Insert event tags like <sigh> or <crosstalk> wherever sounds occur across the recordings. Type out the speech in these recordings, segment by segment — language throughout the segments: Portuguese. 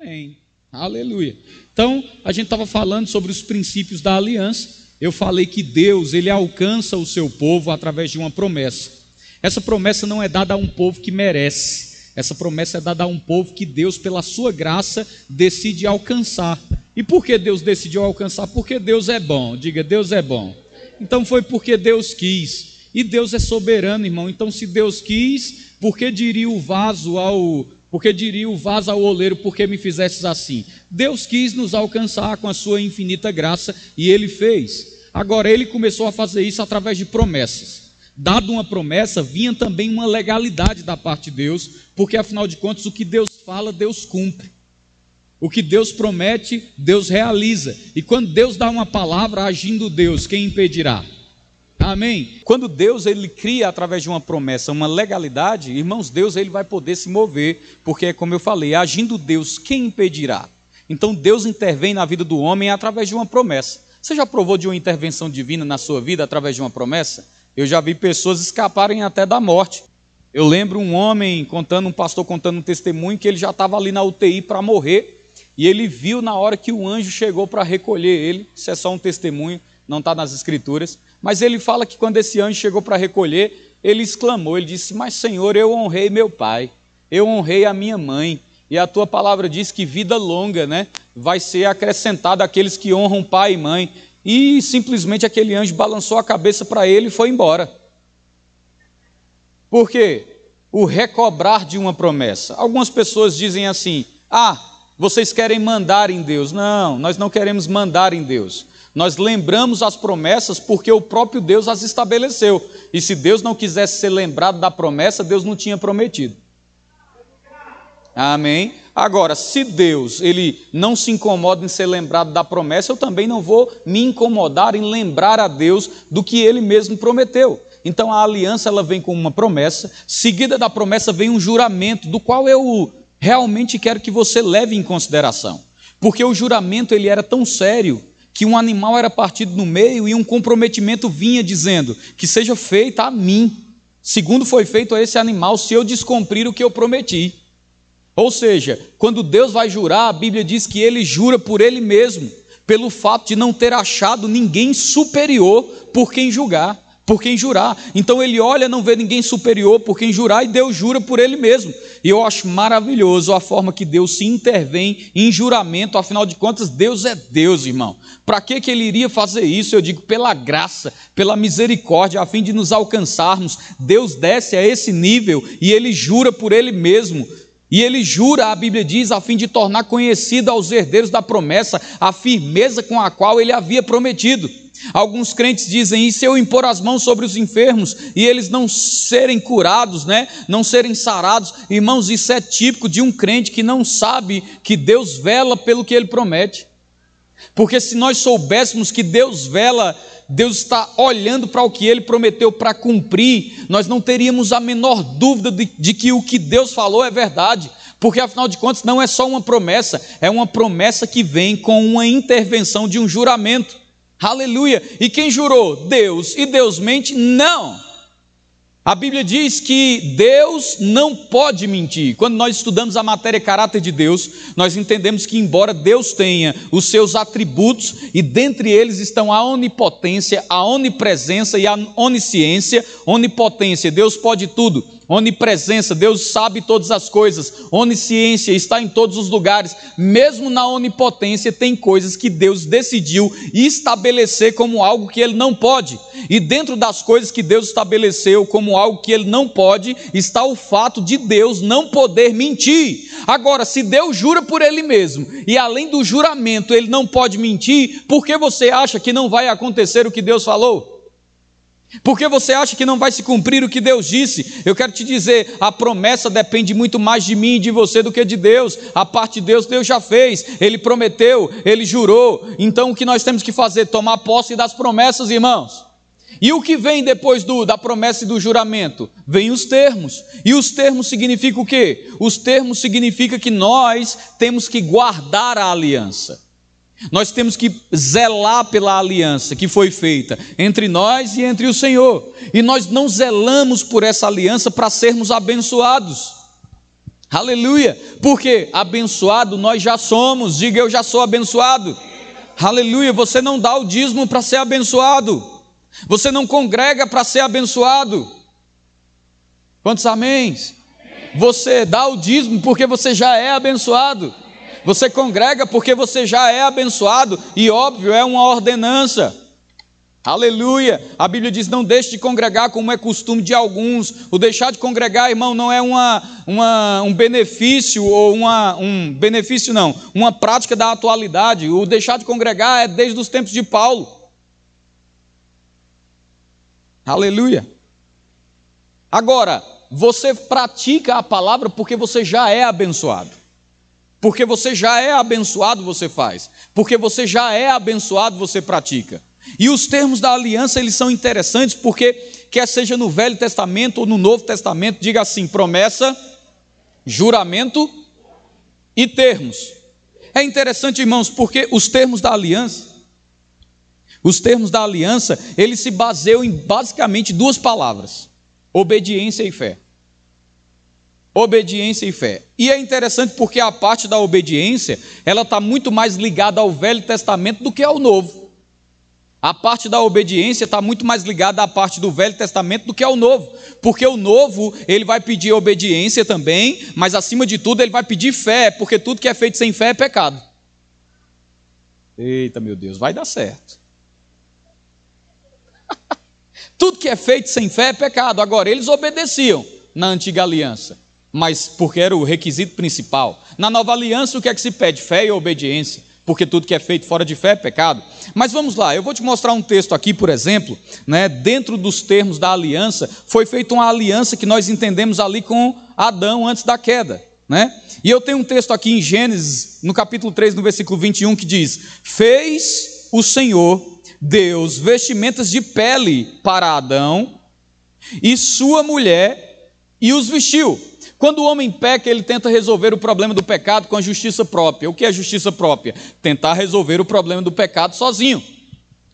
Amém. Aleluia. Então, a gente estava falando sobre os princípios da aliança. Eu falei que Deus, ele alcança o seu povo através de uma promessa. Essa promessa não é dada a um povo que merece. Essa promessa é dada a um povo que Deus, pela sua graça, decide alcançar. E por que Deus decidiu alcançar? Porque Deus é bom. Diga, Deus é bom. Então foi porque Deus quis. E Deus é soberano, irmão. Então, se Deus quis, por que diria o vaso ao porque diria o vaso ao oleiro, por que me fizestes assim? Deus quis nos alcançar com a sua infinita graça e ele fez. Agora, ele começou a fazer isso através de promessas. Dado uma promessa, vinha também uma legalidade da parte de Deus, porque afinal de contas, o que Deus fala, Deus cumpre. O que Deus promete, Deus realiza. E quando Deus dá uma palavra, agindo Deus, quem impedirá? Amém. Quando Deus ele cria através de uma promessa uma legalidade, irmãos, Deus ele vai poder se mover, porque como eu falei, agindo Deus, quem impedirá? Então Deus intervém na vida do homem através de uma promessa. Você já provou de uma intervenção divina na sua vida através de uma promessa? Eu já vi pessoas escaparem até da morte. Eu lembro um homem contando, um pastor contando um testemunho que ele já estava ali na UTI para morrer e ele viu na hora que o anjo chegou para recolher ele. Isso é só um testemunho, não está nas escrituras. Mas ele fala que quando esse anjo chegou para recolher, ele exclamou: ele disse, Mas Senhor, eu honrei meu pai, eu honrei a minha mãe. E a tua palavra diz que vida longa né, vai ser acrescentada àqueles que honram pai e mãe. E simplesmente aquele anjo balançou a cabeça para ele e foi embora. Por quê? O recobrar de uma promessa. Algumas pessoas dizem assim: ah, vocês querem mandar em Deus. Não, nós não queremos mandar em Deus. Nós lembramos as promessas porque o próprio Deus as estabeleceu. E se Deus não quisesse ser lembrado da promessa, Deus não tinha prometido. Amém? Agora, se Deus ele não se incomoda em ser lembrado da promessa, eu também não vou me incomodar em lembrar a Deus do que ele mesmo prometeu. Então a aliança ela vem com uma promessa, seguida da promessa vem um juramento, do qual eu realmente quero que você leve em consideração. Porque o juramento ele era tão sério que um animal era partido no meio e um comprometimento vinha dizendo que seja feita a mim, segundo foi feito a esse animal, se eu descumprir o que eu prometi. Ou seja, quando Deus vai jurar, a Bíblia diz que ele jura por ele mesmo, pelo fato de não ter achado ninguém superior por quem julgar por quem jurar. Então ele olha, não vê ninguém superior por quem jurar e Deus jura por ele mesmo. E eu acho maravilhoso a forma que Deus se intervém em juramento, afinal de contas, Deus é Deus, irmão. Para que, que ele iria fazer isso? Eu digo, pela graça, pela misericórdia, a fim de nos alcançarmos. Deus desce a esse nível e ele jura por ele mesmo. E ele jura, a Bíblia diz, a fim de tornar conhecida aos herdeiros da promessa a firmeza com a qual ele havia prometido. Alguns crentes dizem: e se eu impor as mãos sobre os enfermos e eles não serem curados, né? não serem sarados? Irmãos, isso é típico de um crente que não sabe que Deus vela pelo que ele promete. Porque se nós soubéssemos que Deus vela, Deus está olhando para o que ele prometeu para cumprir, nós não teríamos a menor dúvida de, de que o que Deus falou é verdade. Porque afinal de contas não é só uma promessa, é uma promessa que vem com uma intervenção de um juramento. Aleluia. E quem jurou? Deus. E Deus mente? Não. A Bíblia diz que Deus não pode mentir. Quando nós estudamos a matéria caráter de Deus, nós entendemos que, embora Deus tenha os seus atributos, e dentre eles estão a onipotência, a onipresença e a onisciência, onipotência, Deus pode tudo onipresença, Deus sabe todas as coisas, onisciência, está em todos os lugares, mesmo na onipotência, tem coisas que Deus decidiu estabelecer como algo que Ele não pode, e dentro das coisas que Deus estabeleceu como algo que Ele não pode, está o fato de Deus não poder mentir. Agora, se Deus jura por Ele mesmo, e além do juramento Ele não pode mentir, por que você acha que não vai acontecer o que Deus falou? Porque você acha que não vai se cumprir o que Deus disse? Eu quero te dizer, a promessa depende muito mais de mim e de você do que de Deus. A parte de Deus, Deus já fez. Ele prometeu, ele jurou. Então o que nós temos que fazer? Tomar posse das promessas, irmãos. E o que vem depois do, da promessa e do juramento? Vem os termos. E os termos significam o quê? Os termos significam que nós temos que guardar a aliança. Nós temos que zelar pela aliança que foi feita entre nós e entre o Senhor. E nós não zelamos por essa aliança para sermos abençoados. Aleluia. Porque abençoado nós já somos. Diga eu já sou abençoado. Aleluia. Você não dá o dízimo para ser abençoado. Você não congrega para ser abençoado. Quantos améns? Você dá o dízimo porque você já é abençoado. Você congrega porque você já é abençoado. E óbvio, é uma ordenança. Aleluia! A Bíblia diz: não deixe de congregar como é costume de alguns. O deixar de congregar, irmão, não é uma, uma, um benefício ou uma, um benefício, não, uma prática da atualidade. O deixar de congregar é desde os tempos de Paulo. Aleluia! Agora, você pratica a palavra porque você já é abençoado. Porque você já é abençoado, você faz. Porque você já é abençoado, você pratica. E os termos da aliança, eles são interessantes porque, quer seja no Velho Testamento ou no Novo Testamento, diga assim: promessa, juramento e termos. É interessante, irmãos, porque os termos da aliança, os termos da aliança, eles se baseiam em basicamente duas palavras: obediência e fé. Obediência e fé. E é interessante porque a parte da obediência, ela está muito mais ligada ao Velho Testamento do que ao Novo. A parte da obediência está muito mais ligada à parte do Velho Testamento do que ao Novo, porque o Novo ele vai pedir obediência também, mas acima de tudo ele vai pedir fé, porque tudo que é feito sem fé é pecado. Eita meu Deus, vai dar certo. <laughs> tudo que é feito sem fé é pecado. Agora eles obedeciam na antiga aliança, mas porque era o requisito principal. Na nova aliança o que é que se pede? Fé e obediência porque tudo que é feito fora de fé é pecado. Mas vamos lá, eu vou te mostrar um texto aqui, por exemplo, né, dentro dos termos da aliança, foi feita uma aliança que nós entendemos ali com Adão antes da queda. Né? E eu tenho um texto aqui em Gênesis, no capítulo 3, no versículo 21, que diz: Fez o Senhor Deus vestimentas de pele para Adão e sua mulher e os vestiu. Quando o homem peca, ele tenta resolver o problema do pecado com a justiça própria. O que é justiça própria? Tentar resolver o problema do pecado sozinho.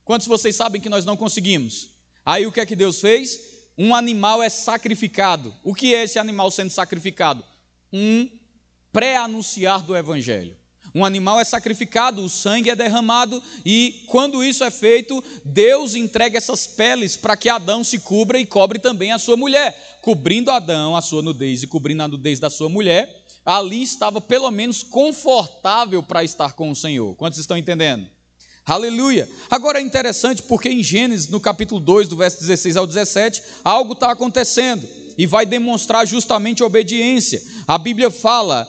Quantos vocês sabem que nós não conseguimos? Aí o que é que Deus fez? Um animal é sacrificado. O que é esse animal sendo sacrificado? Um pré-anunciar do evangelho. Um animal é sacrificado, o sangue é derramado, e quando isso é feito, Deus entrega essas peles para que Adão se cubra e cobre também a sua mulher. Cobrindo Adão, a sua nudez e cobrindo a nudez da sua mulher, ali estava pelo menos confortável para estar com o Senhor. Quantos estão entendendo? Aleluia. Agora é interessante porque em Gênesis, no capítulo 2, do verso 16 ao 17, algo está acontecendo e vai demonstrar justamente obediência. A Bíblia fala: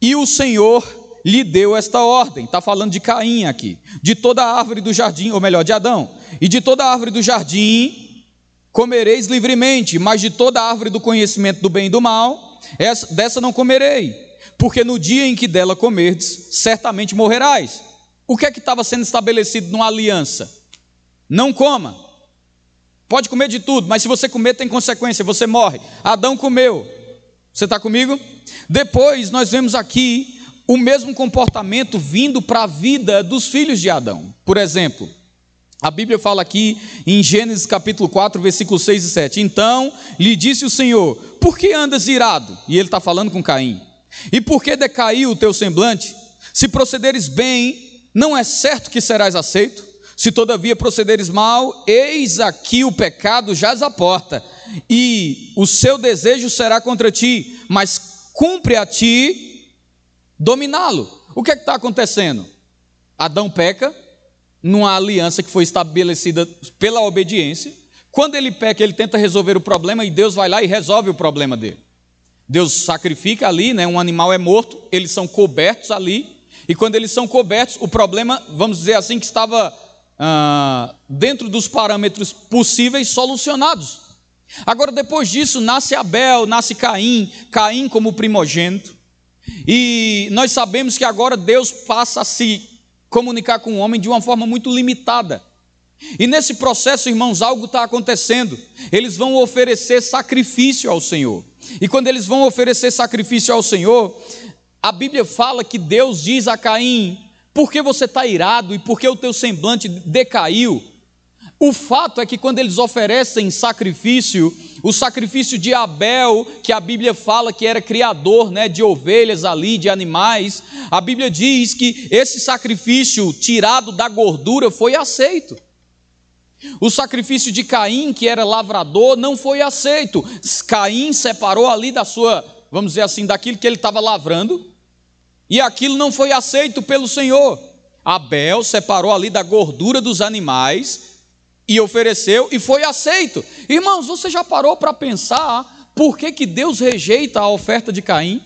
E o Senhor lhe deu esta ordem. Está falando de Caim aqui. De toda árvore do jardim, ou melhor, de Adão. E de toda árvore do jardim comereis livremente, mas de toda árvore do conhecimento do bem e do mal, essa, dessa não comerei, porque no dia em que dela comerdes, certamente morrerás. O que é que estava sendo estabelecido numa aliança? Não coma. Pode comer de tudo, mas se você comer tem consequência, você morre. Adão comeu. Você está comigo? Depois nós vemos aqui o mesmo comportamento vindo para a vida dos filhos de Adão. Por exemplo, a Bíblia fala aqui em Gênesis capítulo 4, versículos 6 e 7. Então lhe disse o Senhor: Por que andas irado? E ele está falando com Caim. E por que decaiu o teu semblante? Se procederes bem, não é certo que serás aceito? Se todavia procederes mal, eis aqui o pecado jaz à porta, e o seu desejo será contra ti, mas cumpre a ti dominá-lo. O que é está acontecendo? Adão peca numa aliança que foi estabelecida pela obediência. Quando ele peca, ele tenta resolver o problema e Deus vai lá e resolve o problema dele. Deus sacrifica ali, né, um animal é morto, eles são cobertos ali, e quando eles são cobertos, o problema, vamos dizer assim, que estava ah, dentro dos parâmetros possíveis solucionados. Agora, depois disso, nasce Abel, nasce Caim, Caim como primogênito. E nós sabemos que agora Deus passa a se comunicar com o homem de uma forma muito limitada. E nesse processo, irmãos, algo está acontecendo. Eles vão oferecer sacrifício ao Senhor. E quando eles vão oferecer sacrifício ao Senhor, a Bíblia fala que Deus diz a Caim: por que você está irado e por que o teu semblante decaiu? O fato é que quando eles oferecem sacrifício, O sacrifício de Abel, que a Bíblia fala que era criador né, de ovelhas ali, de animais, a Bíblia diz que esse sacrifício tirado da gordura foi aceito. O sacrifício de Caim, que era lavrador, não foi aceito. Caim separou ali da sua, vamos dizer assim, daquilo que ele estava lavrando, e aquilo não foi aceito pelo Senhor. Abel separou ali da gordura dos animais e ofereceu e foi aceito. Irmãos, você já parou para pensar por que, que Deus rejeita a oferta de Caim?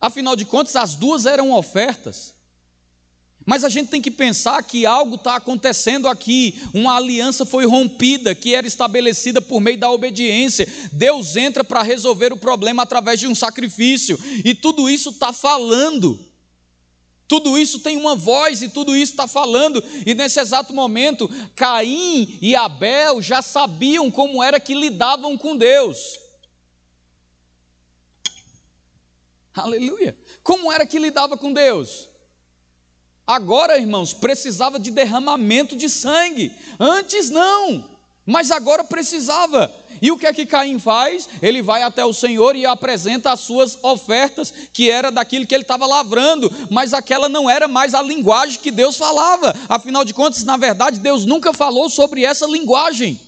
Afinal de contas, as duas eram ofertas. Mas a gente tem que pensar que algo está acontecendo aqui, uma aliança foi rompida, que era estabelecida por meio da obediência. Deus entra para resolver o problema através de um sacrifício, e tudo isso está falando. Tudo isso tem uma voz e tudo isso está falando, e nesse exato momento, Caim e Abel já sabiam como era que lidavam com Deus. Aleluia! Como era que lidava com Deus? Agora, irmãos, precisava de derramamento de sangue. Antes não, mas agora precisava. E o que é que Caim faz? Ele vai até o Senhor e apresenta as suas ofertas, que era daquilo que ele estava lavrando, mas aquela não era mais a linguagem que Deus falava. Afinal de contas, na verdade, Deus nunca falou sobre essa linguagem.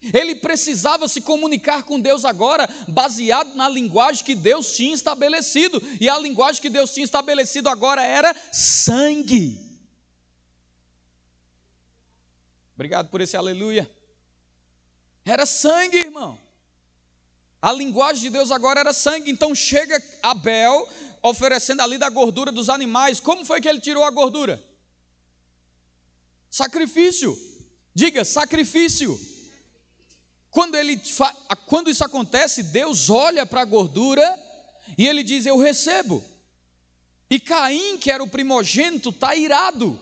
Ele precisava se comunicar com Deus agora, baseado na linguagem que Deus tinha estabelecido, e a linguagem que Deus tinha estabelecido agora era sangue. Obrigado por esse aleluia. Era sangue, irmão. A linguagem de Deus agora era sangue. Então chega Abel oferecendo ali da gordura dos animais. Como foi que ele tirou a gordura? Sacrifício. Diga, sacrifício. Quando, ele, quando isso acontece, Deus olha para a gordura e ele diz: Eu recebo. E Caim, que era o primogênito, está irado,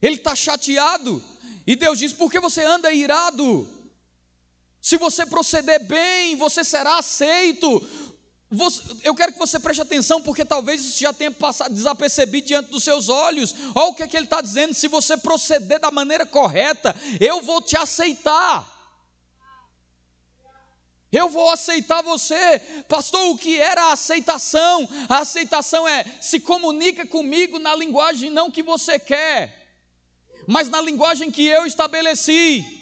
ele está chateado. E Deus diz: Por que você anda irado? Se você proceder bem, você será aceito. eu quero que você preste atenção, porque talvez isso já tenha passado desapercebido diante dos seus olhos. Olha o que, é que ele está dizendo: se você proceder da maneira correta, eu vou te aceitar. Eu vou aceitar você. Pastor, o que era a aceitação? A aceitação é se comunica comigo na linguagem não que você quer, mas na linguagem que eu estabeleci.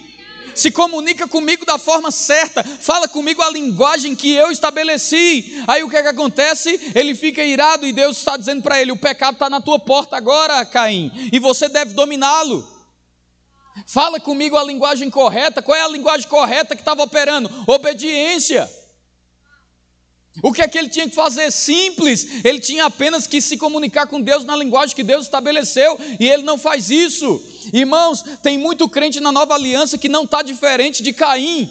Se comunica comigo da forma certa, fala comigo a linguagem que eu estabeleci. Aí o que é que acontece? Ele fica irado e Deus está dizendo para ele: o pecado está na tua porta agora, Caim, e você deve dominá-lo. Fala comigo a linguagem correta. Qual é a linguagem correta que estava operando? Obediência. O que é que ele tinha que fazer? Simples. Ele tinha apenas que se comunicar com Deus na linguagem que Deus estabeleceu. E ele não faz isso. Irmãos, tem muito crente na nova aliança que não está diferente de Caim.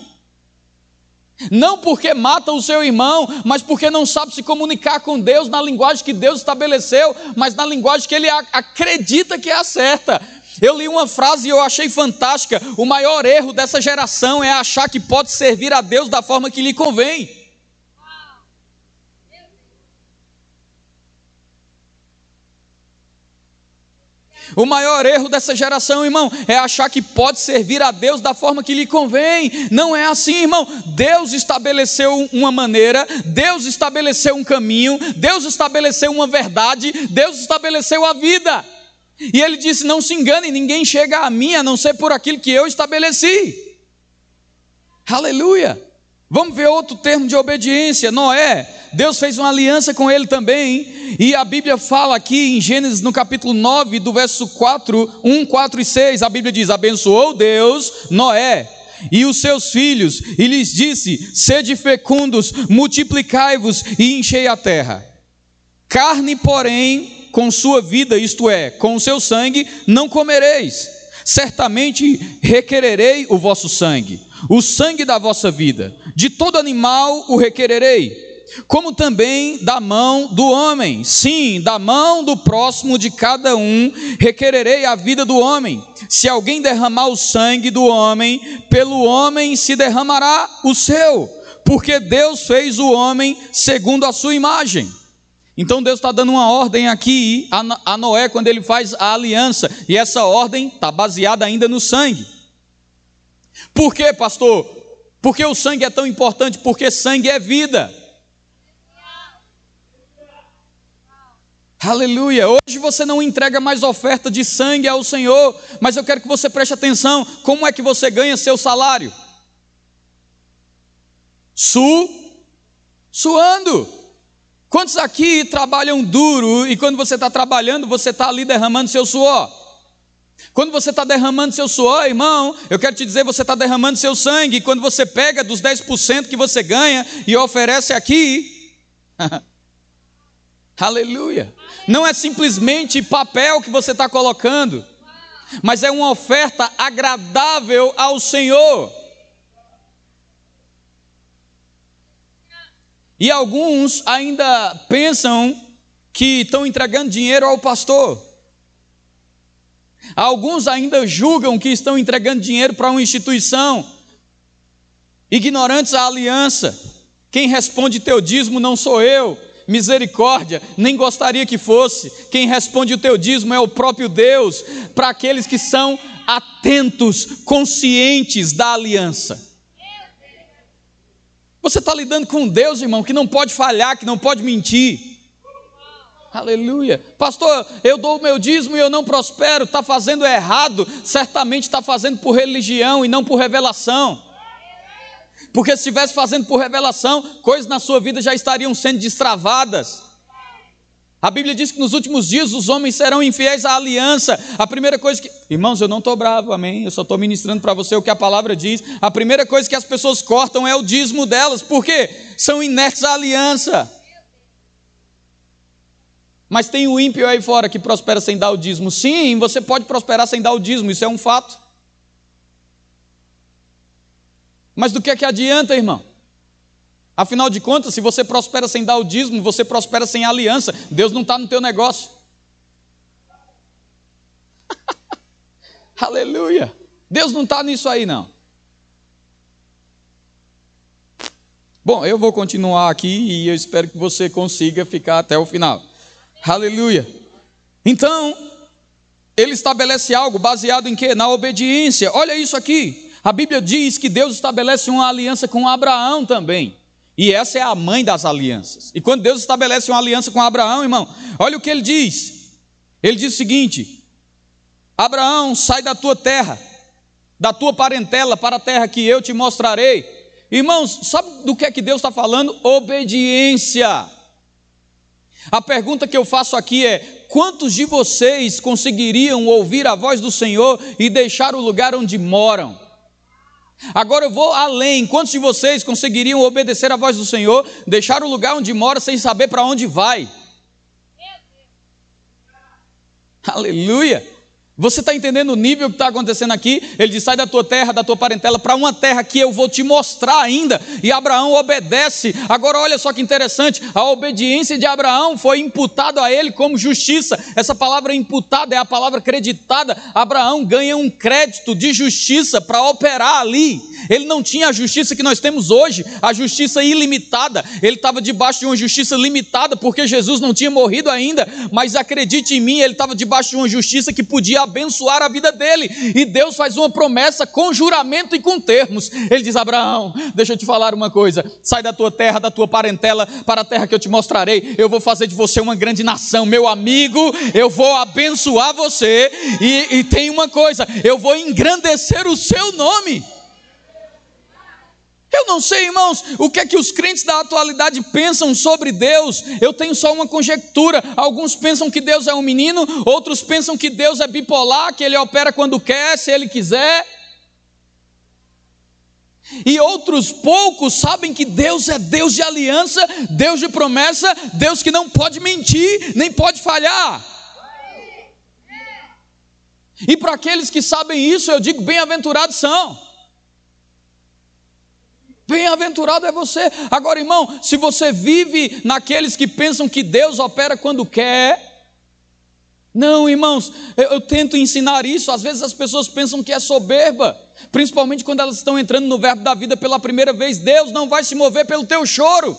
Não porque mata o seu irmão, mas porque não sabe se comunicar com Deus na linguagem que Deus estabeleceu, mas na linguagem que ele acredita que é a certa. Eu li uma frase e eu achei fantástica. O maior erro dessa geração é achar que pode servir a Deus da forma que lhe convém. O maior erro dessa geração, irmão, é achar que pode servir a Deus da forma que lhe convém. Não é assim, irmão. Deus estabeleceu uma maneira, Deus estabeleceu um caminho, Deus estabeleceu uma verdade, Deus estabeleceu a vida. E ele disse: Não se engane, ninguém chega a mim a não ser por aquilo que eu estabeleci. Aleluia. Vamos ver outro termo de obediência. Noé, Deus fez uma aliança com ele também. E a Bíblia fala aqui em Gênesis, no capítulo 9, do verso 4, 1, 4 e 6. A Bíblia diz: Abençoou Deus Noé e os seus filhos, e lhes disse: Sede fecundos, multiplicai-vos e enchei a terra. Carne, porém, com sua vida, isto é, com o seu sangue, não comereis. Certamente requererei o vosso sangue, o sangue da vossa vida. De todo animal o requererei, como também da mão do homem. Sim, da mão do próximo de cada um requererei a vida do homem. Se alguém derramar o sangue do homem, pelo homem se derramará o seu, porque Deus fez o homem segundo a sua imagem. Então Deus está dando uma ordem aqui a Noé quando ele faz a aliança, e essa ordem está baseada ainda no sangue. Por quê, pastor? Porque o sangue é tão importante? Porque sangue é vida. Aleluia. Hoje você não entrega mais oferta de sangue ao Senhor, mas eu quero que você preste atenção: como é que você ganha seu salário? Su, suando. Quantos aqui trabalham duro e quando você está trabalhando, você está ali derramando seu suor? Quando você está derramando seu suor, irmão, eu quero te dizer, você está derramando seu sangue. E quando você pega dos 10% que você ganha e oferece aqui, <laughs> aleluia. Não é simplesmente papel que você está colocando, mas é uma oferta agradável ao Senhor. E alguns ainda pensam que estão entregando dinheiro ao pastor. Alguns ainda julgam que estão entregando dinheiro para uma instituição, ignorantes à aliança. Quem responde teu dízimo não sou eu, misericórdia, nem gostaria que fosse. Quem responde o teu dízimo é o próprio Deus, para aqueles que são atentos, conscientes da aliança. Você está lidando com Deus, irmão, que não pode falhar, que não pode mentir. Aleluia. Pastor, eu dou o meu dízimo e eu não prospero, está fazendo errado. Certamente está fazendo por religião e não por revelação. Porque se estivesse fazendo por revelação, coisas na sua vida já estariam sendo destravadas. A Bíblia diz que nos últimos dias os homens serão infiéis à aliança. A primeira coisa que. Irmãos, eu não estou bravo, amém? Eu só estou ministrando para você o que a palavra diz. A primeira coisa que as pessoas cortam é o dízimo delas. Por quê? São inertes à aliança. Mas tem o ímpio aí fora que prospera sem dar o dízimo. Sim, você pode prosperar sem dar o dízimo, isso é um fato. Mas do que é que adianta, irmão? Afinal de contas, se você prospera sem dar o dízimo, você prospera sem aliança. Deus não está no teu negócio. <laughs> Aleluia. Deus não está nisso aí, não. Bom, eu vou continuar aqui e eu espero que você consiga ficar até o final. Aleluia. Então, ele estabelece algo baseado em quê? Na obediência. Olha isso aqui. A Bíblia diz que Deus estabelece uma aliança com Abraão também. E essa é a mãe das alianças. E quando Deus estabelece uma aliança com Abraão, irmão, olha o que ele diz. Ele diz o seguinte: Abraão, sai da tua terra, da tua parentela para a terra que eu te mostrarei. Irmãos, sabe do que é que Deus está falando? Obediência. A pergunta que eu faço aqui é: quantos de vocês conseguiriam ouvir a voz do Senhor e deixar o lugar onde moram? Agora eu vou além. Quantos de vocês conseguiriam obedecer à voz do Senhor, deixar o lugar onde mora sem saber para onde vai? Aleluia! Você está entendendo o nível que está acontecendo aqui? Ele diz: sai da tua terra, da tua parentela, para uma terra que eu vou te mostrar ainda. E Abraão obedece. Agora, olha só que interessante: a obediência de Abraão foi imputada a ele como justiça. Essa palavra imputada é a palavra creditada. Abraão ganha um crédito de justiça para operar ali. Ele não tinha a justiça que nós temos hoje, a justiça ilimitada. Ele estava debaixo de uma justiça limitada, porque Jesus não tinha morrido ainda. Mas acredite em mim, ele estava debaixo de uma justiça que podia abençoar a vida dele. E Deus faz uma promessa com juramento e com termos. Ele diz: Abraão, deixa eu te falar uma coisa: sai da tua terra, da tua parentela, para a terra que eu te mostrarei. Eu vou fazer de você uma grande nação, meu amigo. Eu vou abençoar você. E, e tem uma coisa: eu vou engrandecer o seu nome. Eu não sei, irmãos, o que é que os crentes da atualidade pensam sobre Deus. Eu tenho só uma conjectura. Alguns pensam que Deus é um menino, outros pensam que Deus é bipolar, que ele opera quando quer, se ele quiser. E outros poucos sabem que Deus é Deus de aliança, Deus de promessa, Deus que não pode mentir, nem pode falhar. E para aqueles que sabem isso, eu digo: bem-aventurados são. Bem-aventurado é você. Agora, irmão, se você vive naqueles que pensam que Deus opera quando quer. Não, irmãos, eu, eu, tento ensinar isso. Às vezes as pessoas pensam que é soberba, principalmente quando elas estão entrando no verbo da vida pela primeira vez. Deus não vai se mover pelo teu choro,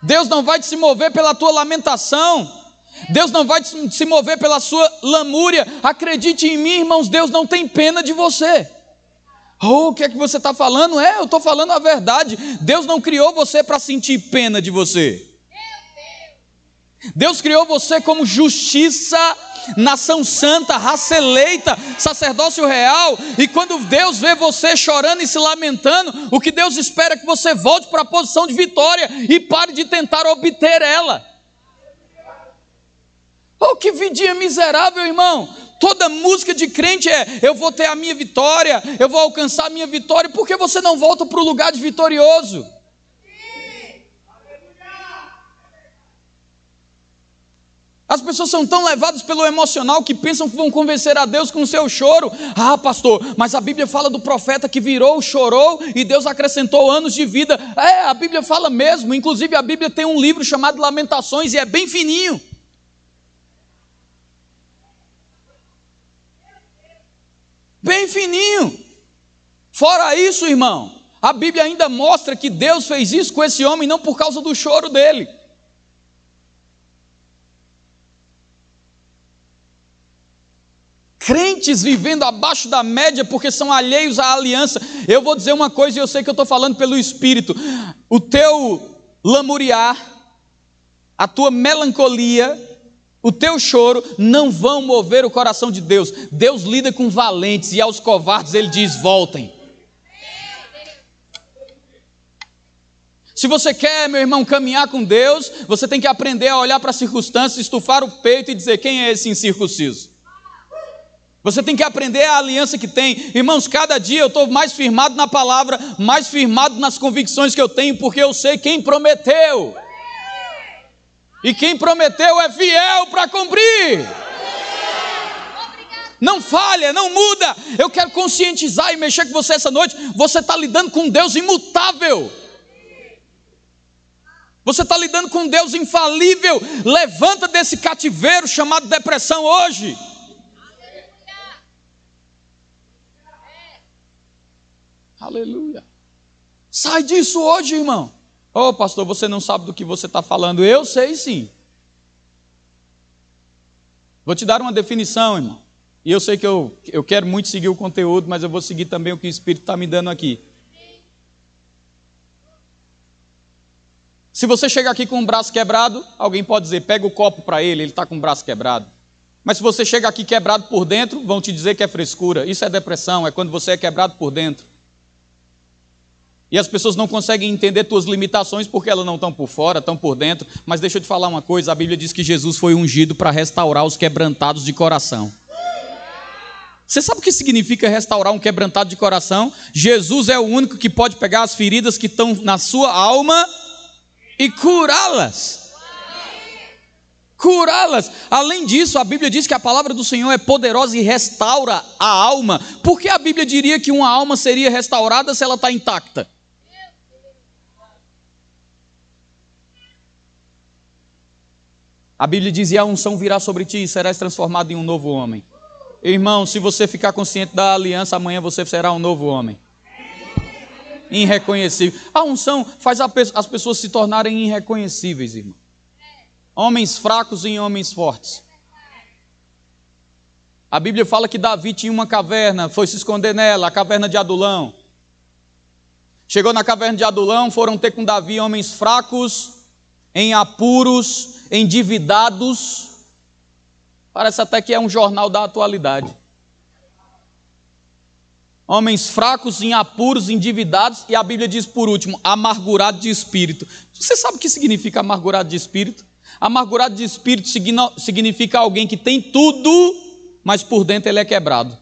Deus não vai se mover pela tua lamentação. Deus não vai se mover pela sua lamúria. Acredite em mim, irmãos, Deus não tem pena de você. Oh, o que é que você está falando? É, eu estou falando a verdade. Deus não criou você para sentir pena de você. Deus criou você como justiça, nação santa, raça eleita, sacerdócio real. E quando Deus vê você chorando e se lamentando, o que Deus espera é que você volte para a posição de vitória e pare de tentar obter ela. Oh, que vidinha miserável, irmão. Toda música de crente é: eu vou ter a minha vitória, eu vou alcançar a minha vitória. Por que você não volta para o lugar de vitorioso? As pessoas são tão levadas pelo emocional que pensam que vão convencer a Deus com o seu choro. Ah, pastor, mas a Bíblia fala do profeta que virou, chorou e Deus acrescentou anos de vida. É, a Bíblia fala mesmo. Inclusive, a Bíblia tem um livro chamado Lamentações e é bem fininho. Bem fininho. Fora isso, irmão, a Bíblia ainda mostra que Deus fez isso com esse homem não por causa do choro dele. crentes vivendo abaixo da média porque são alheios à aliança. Eu vou dizer uma coisa e eu sei que eu estou falando pelo Espírito: o teu lamuriar, a tua melancolia, o teu choro não vão mover o coração de Deus. Deus lida com valentes e aos covardes ele diz: voltem. Se você quer, meu irmão, caminhar com Deus, você tem que aprender a olhar para as circunstâncias, estufar o peito e dizer: quem é esse incircunciso? Você tem que aprender a aliança que tem. Irmãos, cada dia eu estou mais firmado na palavra, mais firmado nas convicções que eu tenho, porque eu sei quem prometeu. E quem prometeu é fiel para cumprir. Não falha, não muda. Eu quero conscientizar e mexer com você essa noite. Você está lidando com Deus imutável. Você está lidando com Deus infalível. Levanta desse cativeiro chamado depressão hoje. Aleluia. Sai disso hoje, irmão. Ô oh, pastor, você não sabe do que você está falando. Eu sei sim. Vou te dar uma definição, irmão. E eu sei que eu, eu quero muito seguir o conteúdo, mas eu vou seguir também o que o Espírito está me dando aqui. Se você chegar aqui com o braço quebrado, alguém pode dizer: pega o copo para ele, ele está com o braço quebrado. Mas se você chega aqui quebrado por dentro, vão te dizer que é frescura. Isso é depressão, é quando você é quebrado por dentro. E as pessoas não conseguem entender tuas limitações porque elas não estão por fora, estão por dentro. Mas deixa eu te falar uma coisa: a Bíblia diz que Jesus foi ungido para restaurar os quebrantados de coração. Você sabe o que significa restaurar um quebrantado de coração? Jesus é o único que pode pegar as feridas que estão na sua alma e curá-las. Curá-las. Além disso, a Bíblia diz que a palavra do Senhor é poderosa e restaura a alma. Por que a Bíblia diria que uma alma seria restaurada se ela está intacta? A Bíblia diz: a unção virá sobre ti e serás transformado em um novo homem. Irmão, se você ficar consciente da aliança, amanhã você será um novo homem. Irreconhecível. A unção faz as pessoas se tornarem irreconhecíveis, irmão. Homens fracos em homens fortes. A Bíblia fala que Davi tinha uma caverna, foi se esconder nela, a caverna de Adulão. Chegou na caverna de Adulão, foram ter com Davi homens fracos, em apuros, endividados. Parece até que é um jornal da atualidade. Homens fracos, em apuros, endividados, e a Bíblia diz por último, amargurado de espírito. Você sabe o que significa amargurado de espírito? Amargurado de espírito significa alguém que tem tudo, mas por dentro ele é quebrado.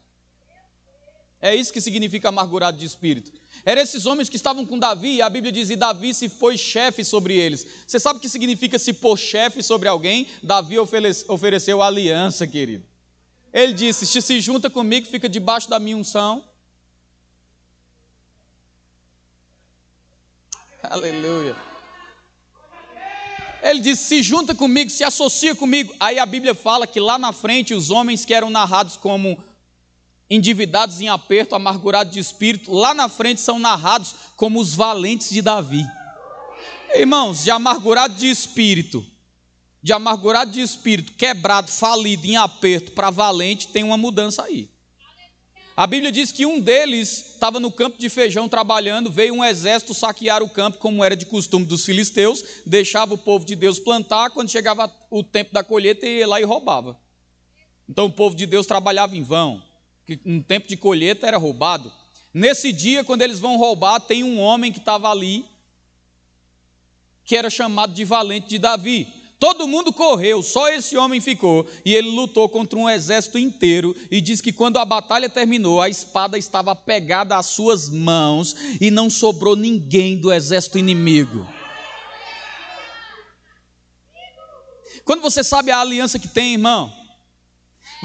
É isso que significa amargurado de espírito. Eram esses homens que estavam com Davi, e a Bíblia diz: e Davi se foi chefe sobre eles. Você sabe o que significa se pôr chefe sobre alguém? Davi ofereceu aliança, querido. Ele disse: se se junta comigo, fica debaixo da minha unção. Aleluia. Ele disse: se junta comigo, se associa comigo. Aí a Bíblia fala que lá na frente os homens que eram narrados como endividados em aperto, amargurados de espírito, lá na frente são narrados como os valentes de Davi. Irmãos, de amargurado de espírito, de amargurado de espírito, quebrado, falido, em aperto, para valente, tem uma mudança aí. A Bíblia diz que um deles estava no campo de feijão trabalhando, veio um exército saquear o campo, como era de costume dos filisteus, deixava o povo de Deus plantar, quando chegava o tempo da colheita, ia lá e roubava. Então o povo de Deus trabalhava em vão, que um tempo de colheita era roubado. Nesse dia, quando eles vão roubar, tem um homem que estava ali, que era chamado de valente de Davi. Todo mundo correu, só esse homem ficou. E ele lutou contra um exército inteiro. E diz que quando a batalha terminou, a espada estava pegada às suas mãos e não sobrou ninguém do exército inimigo. Quando você sabe a aliança que tem, irmão,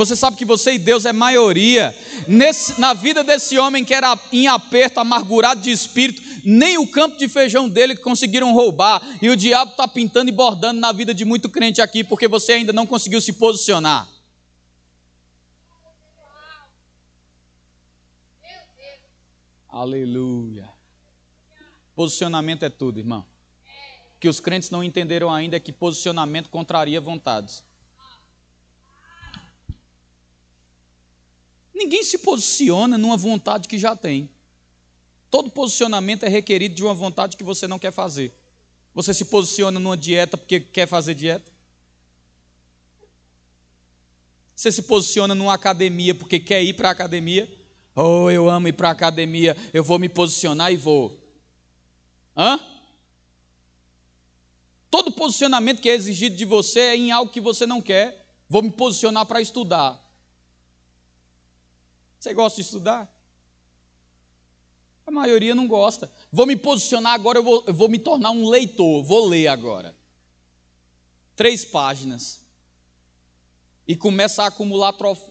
você sabe que você e Deus é maioria. Nesse, na vida desse homem que era em aperto, amargurado de espírito, nem o campo de feijão dele conseguiram roubar. E o diabo está pintando e bordando na vida de muito crente aqui, porque você ainda não conseguiu se posicionar. Aleluia. Posicionamento é tudo, irmão. O que os crentes não entenderam ainda é que posicionamento contraria vontades. Ninguém se posiciona numa vontade que já tem. Todo posicionamento é requerido de uma vontade que você não quer fazer. Você se posiciona numa dieta porque quer fazer dieta? Você se posiciona numa academia porque quer ir para a academia? Oh, eu amo ir para a academia, eu vou me posicionar e vou. Hã? Todo posicionamento que é exigido de você é em algo que você não quer. Vou me posicionar para estudar. Você gosta de estudar? A maioria não gosta. Vou me posicionar agora, eu vou, eu vou me tornar um leitor, vou ler agora. Três páginas. E começa a acumular trof...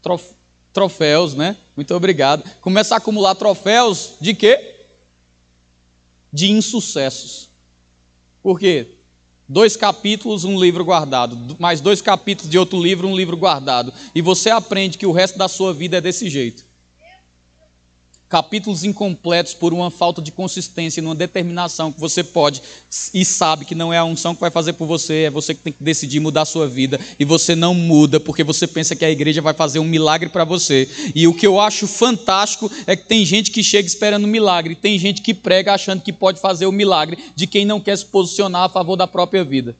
Trof... troféus, né? Muito obrigado. Começa a acumular troféus de quê? De insucessos. Por quê? Dois capítulos, um livro guardado. Mais dois capítulos de outro livro, um livro guardado. E você aprende que o resto da sua vida é desse jeito capítulos incompletos por uma falta de consistência, numa determinação que você pode e sabe que não é a unção que vai fazer por você, é você que tem que decidir mudar a sua vida e você não muda porque você pensa que a igreja vai fazer um milagre para você. E o que eu acho fantástico é que tem gente que chega esperando um milagre, tem gente que prega achando que pode fazer o milagre de quem não quer se posicionar a favor da própria vida.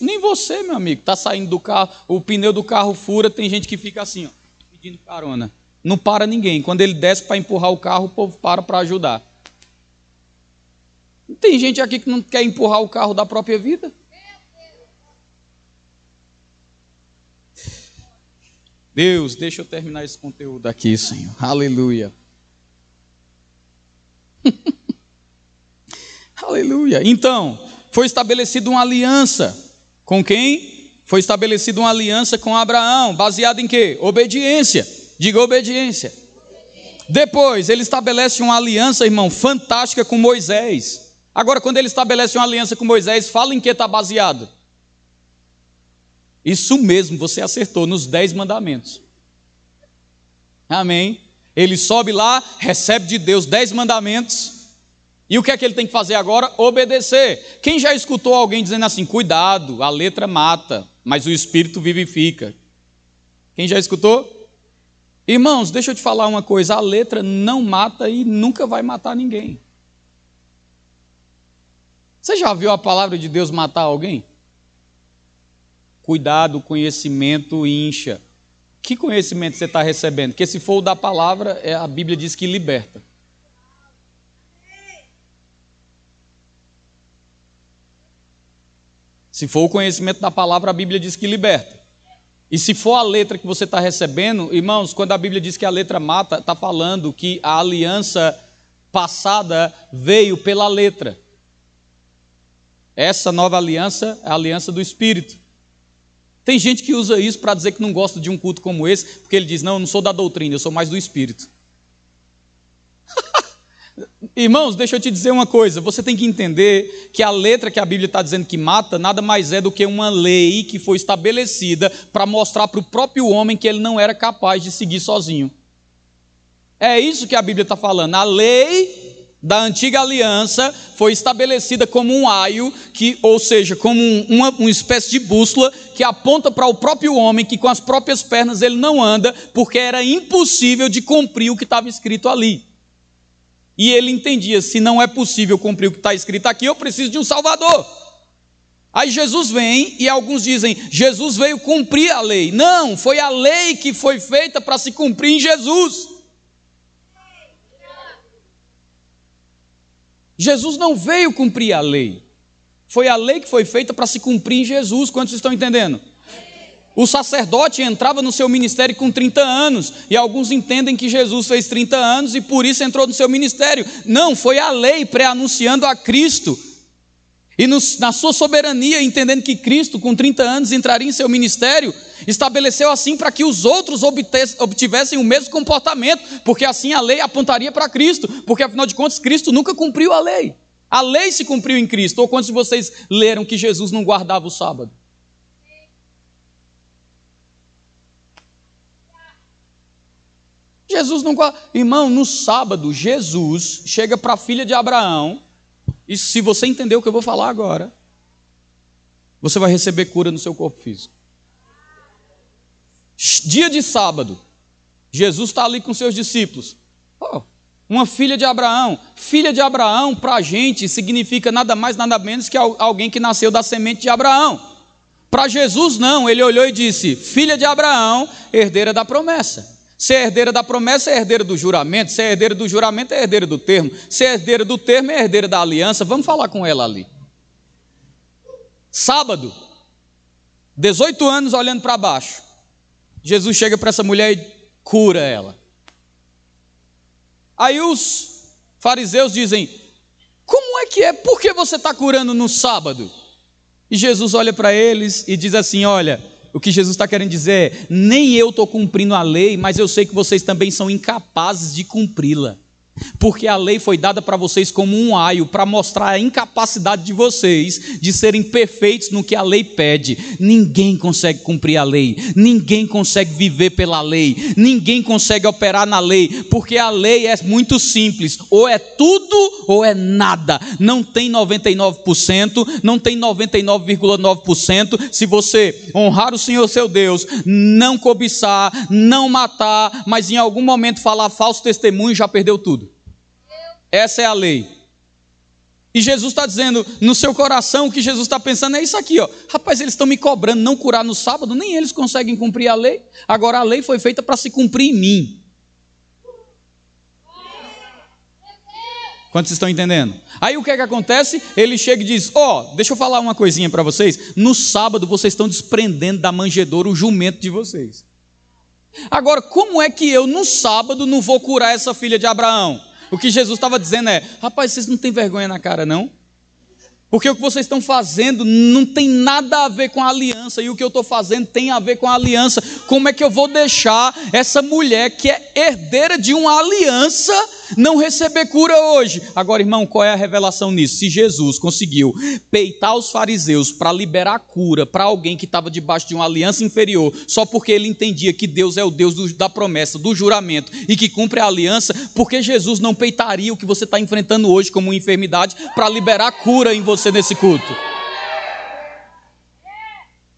Nem você, meu amigo, está saindo do carro, o pneu do carro fura, tem gente que fica assim, ó, pedindo carona. Não para ninguém. Quando ele desce para empurrar o carro, o povo para para ajudar. Tem gente aqui que não quer empurrar o carro da própria vida. Deus, deixa eu terminar esse conteúdo aqui, Senhor. Aleluia. <laughs> Aleluia. Então, foi estabelecida uma aliança. Com quem? Foi estabelecida uma aliança com Abraão, baseada em quê? Obediência. Diga obediência. Depois, ele estabelece uma aliança, irmão, fantástica com Moisés. Agora, quando ele estabelece uma aliança com Moisés, fala em que está baseado? Isso mesmo, você acertou, nos dez mandamentos. Amém? Ele sobe lá, recebe de Deus dez mandamentos, e o que é que ele tem que fazer agora? Obedecer. Quem já escutou alguém dizendo assim: cuidado, a letra mata, mas o espírito vivifica? Quem já escutou? Irmãos, deixa eu te falar uma coisa: a letra não mata e nunca vai matar ninguém. Você já viu a palavra de Deus matar alguém? Cuidado, conhecimento incha. Que conhecimento você está recebendo? Porque se for o da palavra, é, a Bíblia diz que liberta. Se for o conhecimento da palavra, a Bíblia diz que liberta. E se for a letra que você está recebendo, irmãos, quando a Bíblia diz que a letra mata, está falando que a aliança passada veio pela letra. Essa nova aliança é a aliança do Espírito. Tem gente que usa isso para dizer que não gosta de um culto como esse, porque ele diz: Não, eu não sou da doutrina, eu sou mais do Espírito. Irmãos, deixa eu te dizer uma coisa: você tem que entender que a letra que a Bíblia está dizendo que mata nada mais é do que uma lei que foi estabelecida para mostrar para o próprio homem que ele não era capaz de seguir sozinho. É isso que a Bíblia está falando. A lei da antiga aliança foi estabelecida como um aio, que, ou seja, como um, uma, uma espécie de bússola que aponta para o próprio homem que com as próprias pernas ele não anda, porque era impossível de cumprir o que estava escrito ali. E ele entendia: se não é possível cumprir o que está escrito aqui, eu preciso de um Salvador. Aí Jesus vem e alguns dizem: Jesus veio cumprir a lei. Não, foi a lei que foi feita para se cumprir em Jesus. Jesus não veio cumprir a lei. Foi a lei que foi feita para se cumprir em Jesus. Quantos estão entendendo? O sacerdote entrava no seu ministério com 30 anos, e alguns entendem que Jesus fez 30 anos e por isso entrou no seu ministério. Não, foi a lei pré-anunciando a Cristo. E na sua soberania, entendendo que Cristo, com 30 anos, entraria em seu ministério, estabeleceu assim para que os outros obtivessem o mesmo comportamento, porque assim a lei apontaria para Cristo, porque afinal de contas, Cristo nunca cumpriu a lei. A lei se cumpriu em Cristo. Ou quantos de vocês leram que Jesus não guardava o sábado? Jesus não. Irmão, no sábado, Jesus chega para a filha de Abraão, e se você entender o que eu vou falar agora, você vai receber cura no seu corpo físico. Dia de sábado, Jesus está ali com seus discípulos. Oh, uma filha de Abraão. Filha de Abraão, para a gente, significa nada mais, nada menos que alguém que nasceu da semente de Abraão. Para Jesus, não. Ele olhou e disse: Filha de Abraão, herdeira da promessa. Ser herdeira da promessa é herdeira do juramento, ser herdeira do juramento é herdeira do termo, ser herdeira do termo é herdeira da aliança. Vamos falar com ela ali. Sábado, 18 anos olhando para baixo. Jesus chega para essa mulher e cura ela. Aí os fariseus dizem: Como é que é? Por que você está curando no sábado? E Jesus olha para eles e diz assim: Olha, o que Jesus está querendo dizer é: nem eu estou cumprindo a lei, mas eu sei que vocês também são incapazes de cumpri-la porque a lei foi dada para vocês como um aio para mostrar a incapacidade de vocês de serem perfeitos no que a lei pede. Ninguém consegue cumprir a lei, ninguém consegue viver pela lei, ninguém consegue operar na lei, porque a lei é muito simples: ou é tudo ou é nada. Não tem 99%, não tem 99,9%. Se você honrar o Senhor seu Deus, não cobiçar, não matar, mas em algum momento falar falso testemunho, já perdeu tudo. Essa é a lei. E Jesus está dizendo, no seu coração, o que Jesus está pensando é isso aqui, ó. Rapaz, eles estão me cobrando não curar no sábado, nem eles conseguem cumprir a lei. Agora a lei foi feita para se cumprir em mim. Quantos estão entendendo? Aí o que é que acontece? Ele chega e diz: Ó, oh, deixa eu falar uma coisinha para vocês. No sábado vocês estão desprendendo da manjedoura o jumento de vocês. Agora, como é que eu no sábado não vou curar essa filha de Abraão? O que Jesus estava dizendo é: rapaz, vocês não têm vergonha na cara, não? Porque o que vocês estão fazendo não tem nada a ver com a aliança, e o que eu estou fazendo tem a ver com a aliança. Como é que eu vou deixar essa mulher que é herdeira de uma aliança não receber cura hoje? Agora, irmão, qual é a revelação nisso? Se Jesus conseguiu peitar os fariseus para liberar cura para alguém que estava debaixo de uma aliança inferior, só porque ele entendia que Deus é o Deus do, da promessa, do juramento e que cumpre a aliança, porque Jesus não peitaria o que você está enfrentando hoje como uma enfermidade para liberar cura em você? Você nesse culto.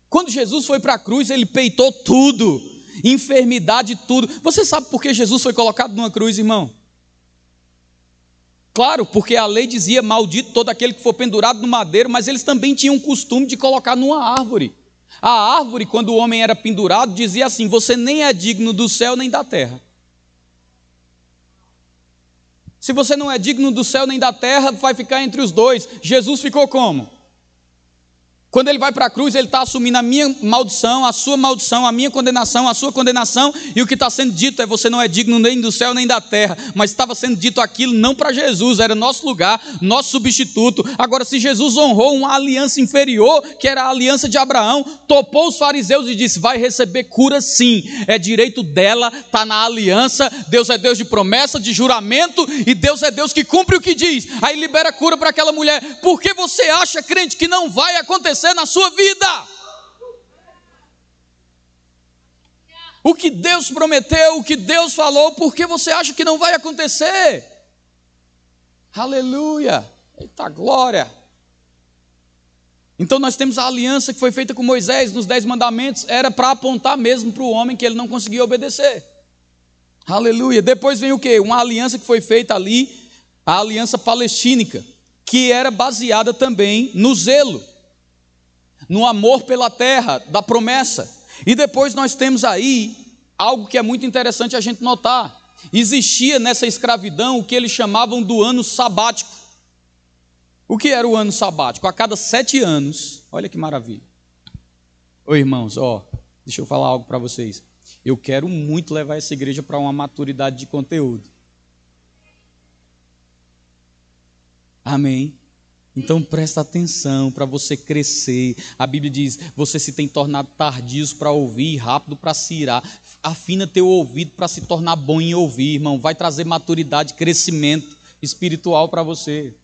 Quando Jesus foi para a cruz, ele peitou tudo, enfermidade, tudo. Você sabe por que Jesus foi colocado numa cruz, irmão? Claro, porque a lei dizia maldito todo aquele que for pendurado no madeiro, mas eles também tinham o costume de colocar numa árvore. A árvore, quando o homem era pendurado, dizia assim: Você nem é digno do céu nem da terra. Se você não é digno do céu nem da terra, vai ficar entre os dois. Jesus ficou como? Quando ele vai para a cruz, ele está assumindo a minha maldição, a sua maldição, a minha condenação, a sua condenação, e o que está sendo dito é: você não é digno nem do céu nem da terra. Mas estava sendo dito aquilo não para Jesus, era nosso lugar, nosso substituto. Agora, se Jesus honrou uma aliança inferior, que era a aliança de Abraão, topou os fariseus e disse: vai receber cura sim, é direito dela, está na aliança. Deus é Deus de promessa, de juramento, e Deus é Deus que cumpre o que diz. Aí libera cura para aquela mulher. Por que você acha, crente, que não vai acontecer? Acontecer na sua vida. O que Deus prometeu, o que Deus falou, por que você acha que não vai acontecer? Aleluia! Eita glória! Então nós temos a aliança que foi feita com Moisés nos Dez Mandamentos, era para apontar mesmo para o homem que ele não conseguia obedecer. Aleluia! Depois vem o que? Uma aliança que foi feita ali, a aliança palestínica, que era baseada também no zelo, no amor pela terra, da promessa. E depois nós temos aí algo que é muito interessante a gente notar. Existia nessa escravidão o que eles chamavam do ano sabático. O que era o ano sabático? A cada sete anos, olha que maravilha. Ô irmãos, ó, deixa eu falar algo para vocês. Eu quero muito levar essa igreja para uma maturidade de conteúdo. Amém. Então presta atenção para você crescer. A Bíblia diz: você se tem tornado tardios para ouvir, rápido para se irar. Afina teu ouvido para se tornar bom em ouvir, irmão. Vai trazer maturidade, crescimento espiritual para você.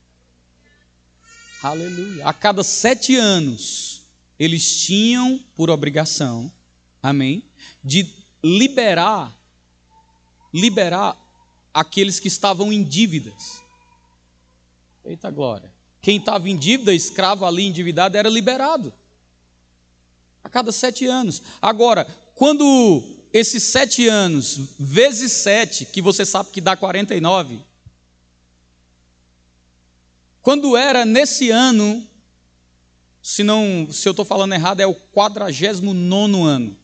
Aleluia. A cada sete anos, eles tinham por obrigação, amém, de liberar, liberar aqueles que estavam em dívidas. Eita glória. Quem estava em dívida, escravo ali, endividado, era liberado. A cada sete anos. Agora, quando esses sete anos, vezes sete, que você sabe que dá 49, quando era nesse ano, se não, se eu estou falando errado, é o 49 ano,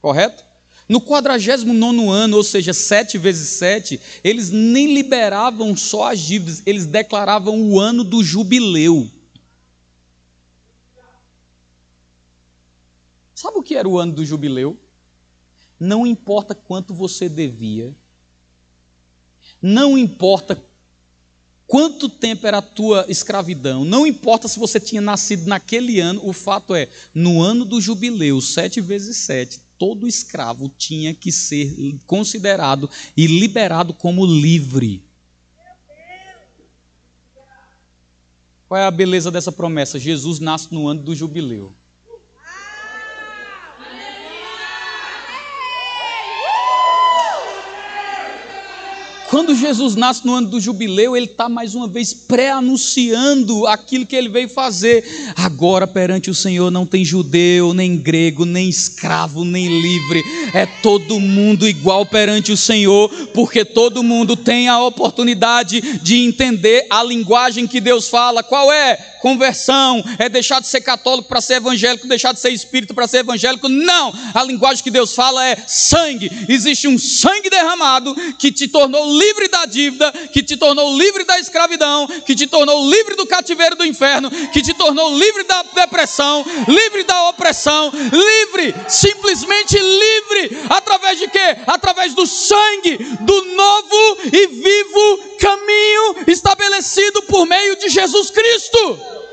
correto? No 49 ano, ou seja, sete vezes sete, eles nem liberavam só as dívidas, eles declaravam o ano do jubileu. Sabe o que era o ano do jubileu? Não importa quanto você devia, não importa quanto tempo era a tua escravidão, não importa se você tinha nascido naquele ano, o fato é, no ano do jubileu, sete vezes sete, todo escravo tinha que ser considerado e liberado como livre. Qual é a beleza dessa promessa? Jesus nasce no ano do jubileu. Quando Jesus nasce no ano do jubileu, ele está mais uma vez pré-anunciando aquilo que ele veio fazer. Agora, perante o Senhor, não tem judeu, nem grego, nem escravo, nem livre. É todo mundo igual perante o Senhor, porque todo mundo tem a oportunidade de entender a linguagem que Deus fala. Qual é? Conversão. É deixar de ser católico para ser evangélico, deixar de ser espírito para ser evangélico. Não! A linguagem que Deus fala é sangue. Existe um sangue derramado que te tornou livre livre da dívida, que te tornou livre da escravidão, que te tornou livre do cativeiro do inferno, que te tornou livre da depressão, livre da opressão, livre, simplesmente livre, através de quê? Através do sangue do novo e vivo caminho estabelecido por meio de Jesus Cristo.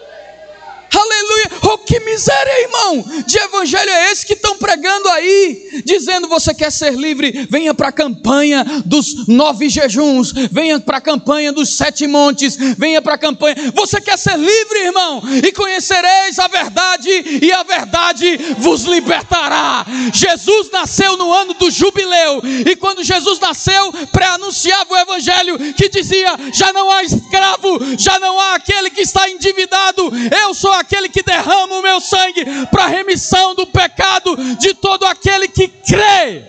Aleluia. Oh, que miséria, irmão. De evangelho é esse que estão pregando aí, dizendo: você quer ser livre? Venha para a campanha dos nove jejuns, venha para a campanha dos sete montes, venha para a campanha. Você quer ser livre, irmão? E conhecereis a verdade, e a verdade vos libertará. Jesus nasceu no ano do jubileu, e quando Jesus nasceu, pré-anunciava o evangelho que dizia: já não há escravo, já não há aquele que está endividado, eu sou aquele que derrama o meu sangue para remissão do pecado de todo aquele que crê.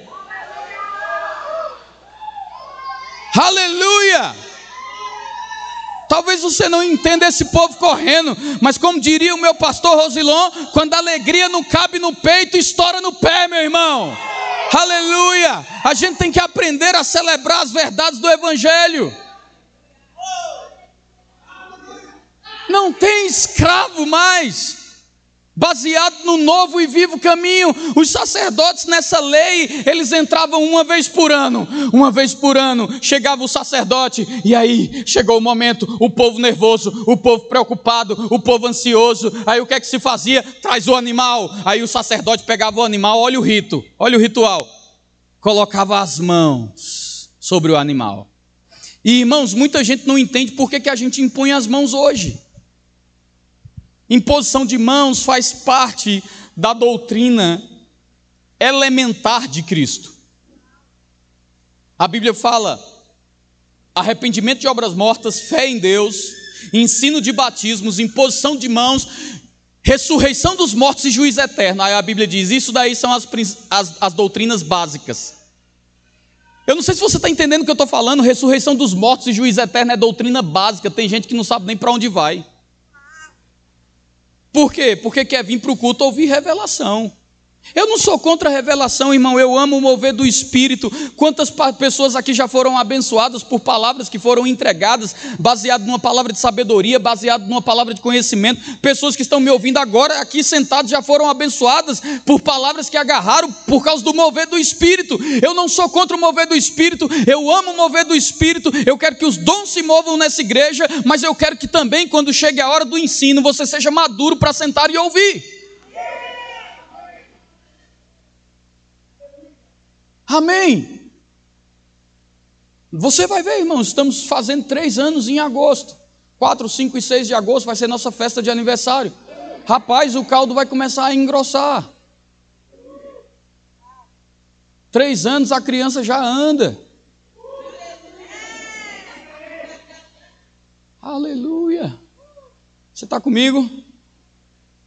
Aleluia! Talvez você não entenda esse povo correndo, mas como diria o meu pastor Rosilon, quando a alegria não cabe no peito, estoura no pé, meu irmão. Aleluia! A gente tem que aprender a celebrar as verdades do Evangelho. Não tem escravo mais. Baseado no novo e vivo caminho, os sacerdotes nessa lei, eles entravam uma vez por ano, uma vez por ano, chegava o sacerdote, e aí chegou o momento, o povo nervoso, o povo preocupado, o povo ansioso, aí o que é que se fazia? Traz o animal, aí o sacerdote pegava o animal, olha o rito, olha o ritual, colocava as mãos sobre o animal. E irmãos, muita gente não entende por que, que a gente impõe as mãos hoje. Imposição de mãos faz parte da doutrina elementar de Cristo. A Bíblia fala arrependimento de obras mortas, fé em Deus, ensino de batismos, imposição de mãos, ressurreição dos mortos e juízo eterno. Aí a Bíblia diz: isso daí são as, as, as doutrinas básicas. Eu não sei se você está entendendo o que eu estou falando. Ressurreição dos mortos e juízo eterno é doutrina básica. Tem gente que não sabe nem para onde vai. Por quê? Porque quer vir para o culto ouvir revelação. Eu não sou contra a revelação, irmão, eu amo o mover do Espírito. Quantas pessoas aqui já foram abençoadas por palavras que foram entregadas, baseado numa palavra de sabedoria, baseado numa palavra de conhecimento. Pessoas que estão me ouvindo agora aqui sentados já foram abençoadas por palavras que agarraram por causa do mover do Espírito. Eu não sou contra o mover do Espírito, eu amo o mover do Espírito. Eu quero que os dons se movam nessa igreja, mas eu quero que também, quando chegue a hora do ensino, você seja maduro para sentar e ouvir. Amém. Você vai ver, irmãos, estamos fazendo três anos em agosto. 4, 5 e 6 de agosto vai ser nossa festa de aniversário. Rapaz, o caldo vai começar a engrossar. Três anos a criança já anda. Aleluia. Você está comigo?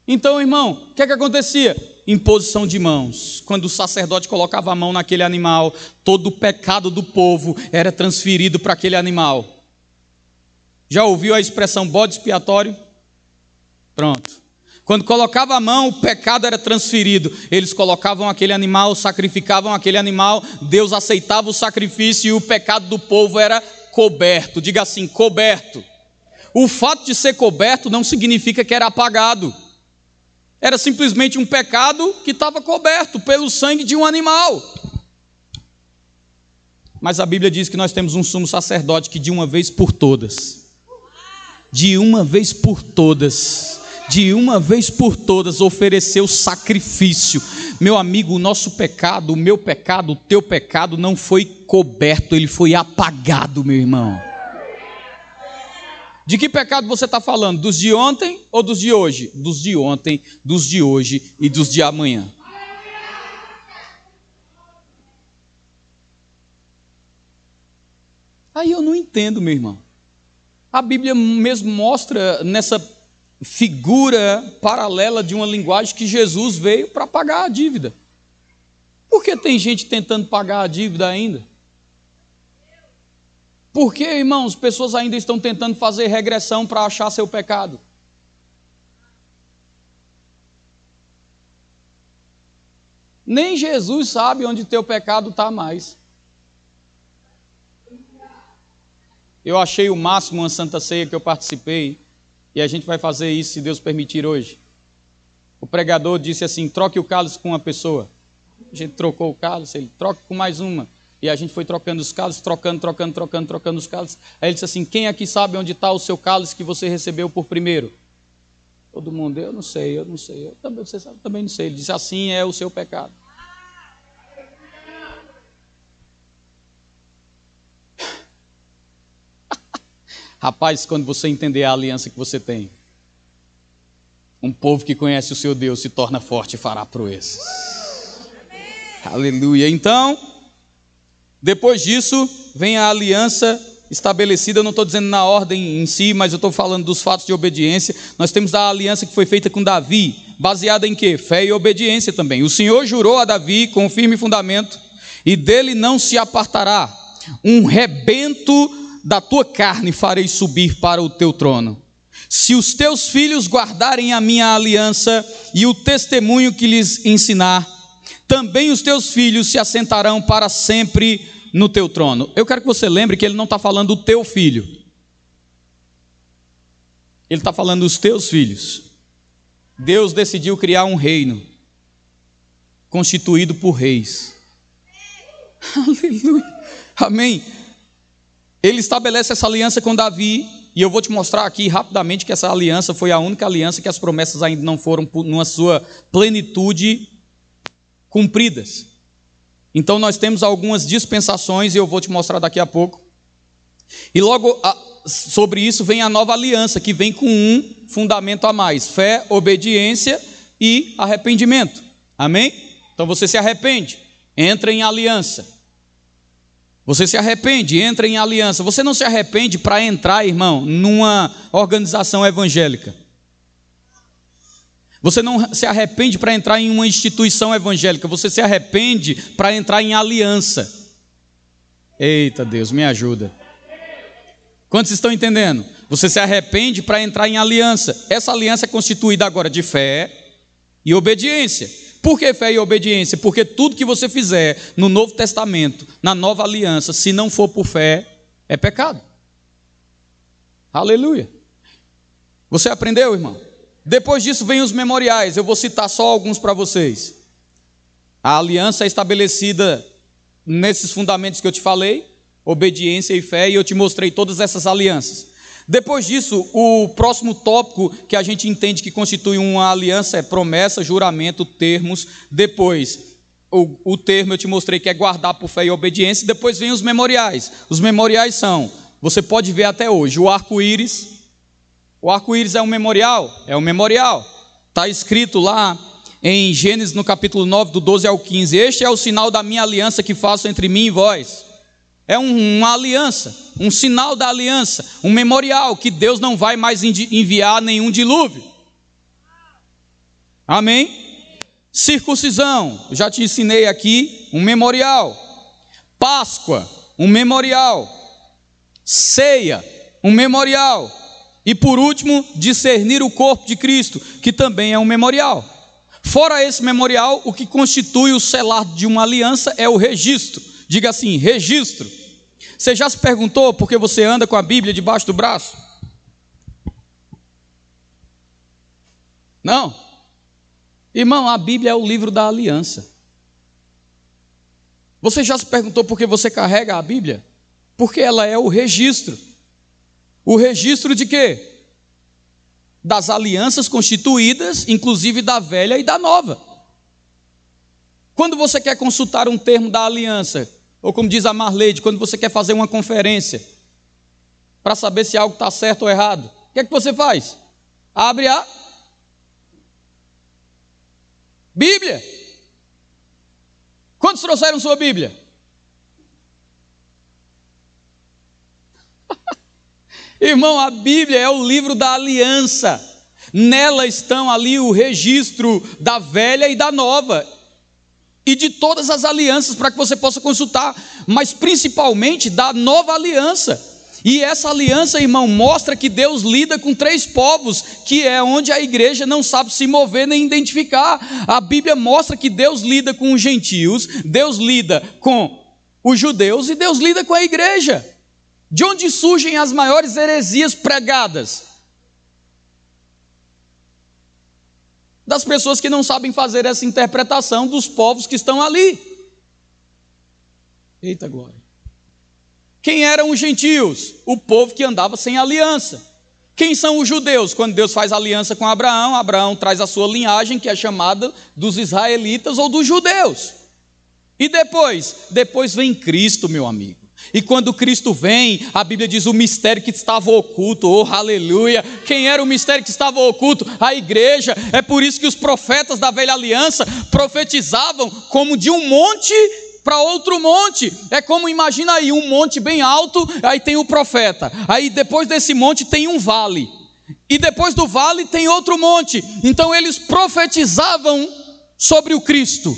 Então, irmão, o que é que acontecia? Imposição de mãos. Quando o sacerdote colocava a mão naquele animal, todo o pecado do povo era transferido para aquele animal. Já ouviu a expressão bode expiatório? Pronto. Quando colocava a mão, o pecado era transferido. Eles colocavam aquele animal, sacrificavam aquele animal, Deus aceitava o sacrifício e o pecado do povo era coberto. Diga assim: coberto. O fato de ser coberto não significa que era apagado. Era simplesmente um pecado que estava coberto pelo sangue de um animal. Mas a Bíblia diz que nós temos um sumo sacerdote que de uma vez por todas, de uma vez por todas, de uma vez por todas ofereceu sacrifício. Meu amigo, o nosso pecado, o meu pecado, o teu pecado não foi coberto, ele foi apagado, meu irmão. De que pecado você está falando? Dos de ontem ou dos de hoje? Dos de ontem, dos de hoje e dos de amanhã. Aí eu não entendo, meu irmão. A Bíblia mesmo mostra nessa figura paralela de uma linguagem que Jesus veio para pagar a dívida. Por que tem gente tentando pagar a dívida ainda? Por que, irmãos, pessoas ainda estão tentando fazer regressão para achar seu pecado? Nem Jesus sabe onde teu pecado está mais. Eu achei o máximo uma santa ceia que eu participei, e a gente vai fazer isso se Deus permitir hoje. O pregador disse assim: troque o cálice com uma pessoa. A gente trocou o cálice, ele troque com mais uma. E a gente foi trocando os cálices, trocando, trocando, trocando, trocando os cálices. Aí ele disse assim: Quem aqui sabe onde está o seu cálice que você recebeu por primeiro? Todo mundo, eu não sei, eu não sei. Eu também, você sabe, também não sei. Ele disse: Assim é o seu pecado. <laughs> Rapaz, quando você entender a aliança que você tem, um povo que conhece o seu Deus se torna forte e fará proezas. Aleluia. Então. Depois disso, vem a aliança estabelecida, eu não estou dizendo na ordem em si, mas eu estou falando dos fatos de obediência. Nós temos a aliança que foi feita com Davi, baseada em quê? Fé e obediência também. O Senhor jurou a Davi com firme fundamento, e dele não se apartará. Um rebento da tua carne farei subir para o teu trono. Se os teus filhos guardarem a minha aliança e o testemunho que lhes ensinar, também os teus filhos se assentarão para sempre no teu trono. Eu quero que você lembre que ele não está falando do teu filho, ele está falando dos teus filhos. Deus decidiu criar um reino constituído por reis. <laughs> Aleluia. Amém. Ele estabelece essa aliança com Davi, e eu vou te mostrar aqui rapidamente que essa aliança foi a única aliança que as promessas ainda não foram, numa sua plenitude, cumpridas. Então nós temos algumas dispensações e eu vou te mostrar daqui a pouco. E logo a, sobre isso vem a nova aliança, que vem com um fundamento a mais: fé, obediência e arrependimento. Amém? Então você se arrepende, entra em aliança. Você se arrepende, entra em aliança. Você não se arrepende para entrar, irmão, numa organização evangélica. Você não se arrepende para entrar em uma instituição evangélica. Você se arrepende para entrar em aliança. Eita Deus, me ajuda. Quantos estão entendendo? Você se arrepende para entrar em aliança. Essa aliança é constituída agora de fé e obediência. Por que fé e obediência? Porque tudo que você fizer no Novo Testamento, na nova aliança, se não for por fé, é pecado. Aleluia. Você aprendeu, irmão? Depois disso vem os memoriais. Eu vou citar só alguns para vocês. A aliança é estabelecida nesses fundamentos que eu te falei, obediência e fé, e eu te mostrei todas essas alianças. Depois disso, o próximo tópico que a gente entende que constitui uma aliança é promessa, juramento, termos. Depois, o, o termo eu te mostrei que é guardar por fé e obediência. Depois vem os memoriais. Os memoriais são, você pode ver até hoje, o arco-íris. O arco-íris é um memorial? É um memorial. Está escrito lá em Gênesis no capítulo 9, do 12 ao 15: Este é o sinal da minha aliança que faço entre mim e vós é uma aliança, um sinal da aliança, um memorial que Deus não vai mais enviar nenhum dilúvio. Amém? Circuncisão, já te ensinei aqui, um memorial. Páscoa, um memorial. Ceia, um memorial. E por último, discernir o corpo de Cristo, que também é um memorial. Fora esse memorial, o que constitui o selar de uma aliança é o registro. Diga assim: registro. Você já se perguntou por que você anda com a Bíblia debaixo do braço? Não. Irmão, a Bíblia é o livro da aliança. Você já se perguntou por que você carrega a Bíblia? Porque ela é o registro. O registro de quê? Das alianças constituídas, inclusive da velha e da nova. Quando você quer consultar um termo da aliança, ou como diz a Marleide, quando você quer fazer uma conferência para saber se algo está certo ou errado, o que é que você faz? Abre a Bíblia. Quantos trouxeram sua Bíblia? Irmão, a Bíblia é o livro da aliança. Nela estão ali o registro da velha e da nova e de todas as alianças para que você possa consultar, mas principalmente da nova aliança. E essa aliança, irmão, mostra que Deus lida com três povos, que é onde a igreja não sabe se mover nem identificar. A Bíblia mostra que Deus lida com os gentios, Deus lida com os judeus e Deus lida com a igreja. De onde surgem as maiores heresias pregadas? das pessoas que não sabem fazer essa interpretação dos povos que estão ali. Eita glória. Quem eram os gentios? O povo que andava sem aliança. Quem são os judeus? Quando Deus faz aliança com Abraão, Abraão traz a sua linhagem, que é chamada dos israelitas ou dos judeus. E depois? Depois vem Cristo, meu amigo. E quando Cristo vem, a Bíblia diz o mistério que estava oculto, oh aleluia. Quem era o mistério que estava oculto? A igreja. É por isso que os profetas da velha aliança profetizavam como de um monte para outro monte. É como imagina aí um monte bem alto, aí tem o profeta. Aí depois desse monte tem um vale. E depois do vale tem outro monte. Então eles profetizavam sobre o Cristo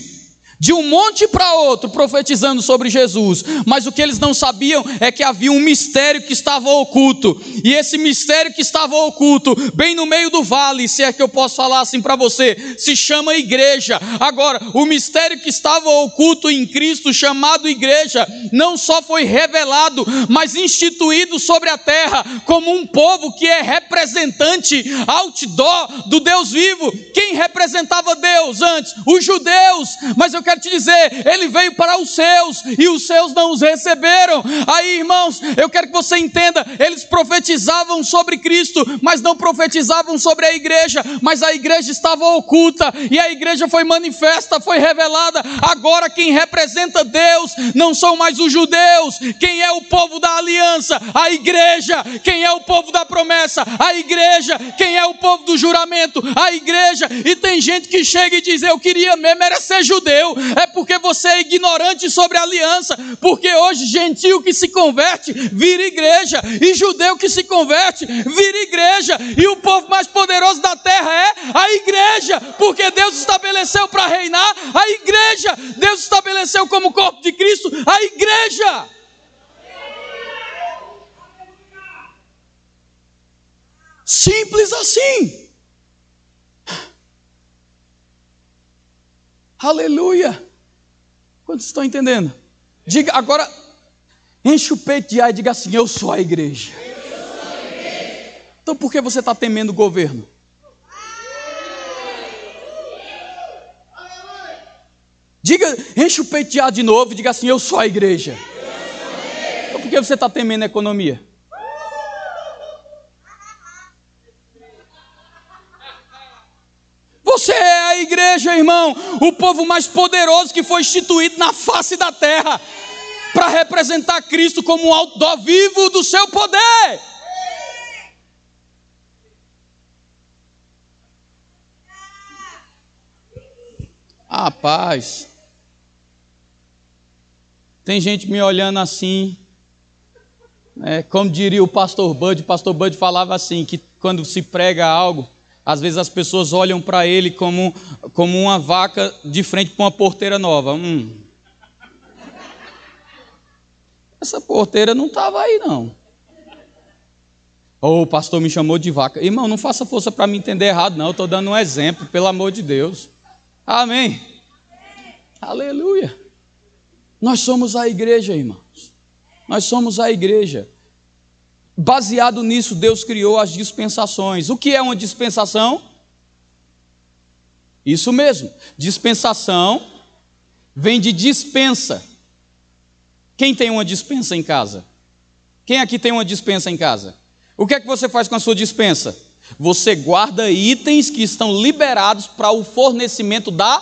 de um monte para outro, profetizando sobre Jesus, mas o que eles não sabiam é que havia um mistério que estava oculto, e esse mistério que estava oculto, bem no meio do vale, se é que eu posso falar assim para você, se chama igreja. Agora, o mistério que estava oculto em Cristo, chamado igreja, não só foi revelado, mas instituído sobre a terra como um povo que é representante outdoor do Deus vivo. Quem representava Deus antes? Os judeus, mas eu quero te dizer, ele veio para os seus e os seus não os receberam. Aí, irmãos, eu quero que você entenda, eles profetizavam sobre Cristo, mas não profetizavam sobre a igreja, mas a igreja estava oculta e a igreja foi manifesta, foi revelada. Agora quem representa Deus não são mais os judeus, quem é o povo da aliança? A igreja. Quem é o povo da promessa? A igreja. Quem é o povo do juramento? A igreja. E tem gente que chega e diz: Eu queria mesmo era ser judeu. É porque você é ignorante sobre a aliança. Porque hoje, gentil que se converte, vira igreja. E judeu que se converte, vira igreja. E o povo mais poderoso da terra é a igreja. Porque Deus estabeleceu para reinar a igreja. Deus estabeleceu como corpo de Cristo a igreja. Simples assim. Aleluia. Quantos estão entendendo? Diga agora, enche o peito de ar e diga assim: Eu sou a igreja. Então por que você está temendo o governo? Diga, enche o peito de ar de novo e diga assim: Eu sou a igreja. Então por que você está temendo a economia? Você é a igreja, irmão, o povo mais poderoso que foi instituído na face da terra para representar Cristo como um outdoor vivo do seu poder. Ah, paz. Tem gente me olhando assim. É, como diria o pastor Bud, o pastor Bud falava assim: que quando se prega algo, às vezes as pessoas olham para ele como, como uma vaca de frente para uma porteira nova. Hum. Essa porteira não estava aí, não. Ou oh, o pastor me chamou de vaca. Irmão, não faça força para me entender errado, não. Estou dando um exemplo, pelo amor de Deus. Amém. Aleluia. Nós somos a igreja, irmãos. Nós somos a igreja. Baseado nisso, Deus criou as dispensações. O que é uma dispensação? Isso mesmo. Dispensação vem de dispensa. Quem tem uma dispensa em casa? Quem aqui tem uma dispensa em casa? O que é que você faz com a sua dispensa? Você guarda itens que estão liberados para o fornecimento da,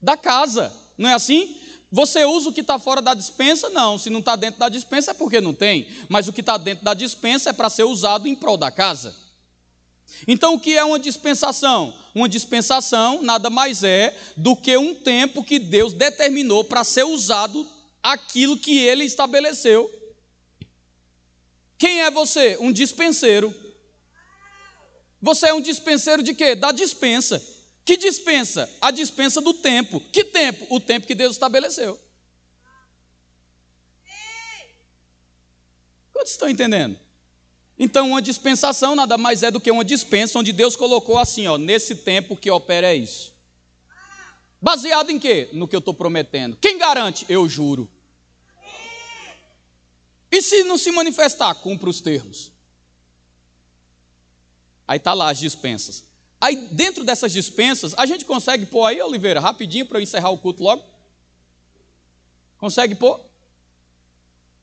da casa. Não é assim? Você usa o que está fora da dispensa? Não. Se não está dentro da dispensa é porque não tem. Mas o que está dentro da dispensa é para ser usado em prol da casa. Então, o que é uma dispensação? Uma dispensação nada mais é do que um tempo que Deus determinou para ser usado aquilo que ele estabeleceu. Quem é você? Um dispenseiro. Você é um dispenseiro de quê? Da dispensa. Que dispensa? A dispensa do tempo. Que tempo? O tempo que Deus estabeleceu. Quantos estão entendendo? Então, uma dispensação nada mais é do que uma dispensa onde Deus colocou assim, ó, nesse tempo que opera é isso. Baseado em quê? No que eu estou prometendo. Quem garante? Eu juro. E se não se manifestar? Cumpra os termos. Aí está lá as dispensas. Aí dentro dessas dispensas, a gente consegue pôr aí, Oliveira, rapidinho para eu encerrar o culto logo? Consegue pôr?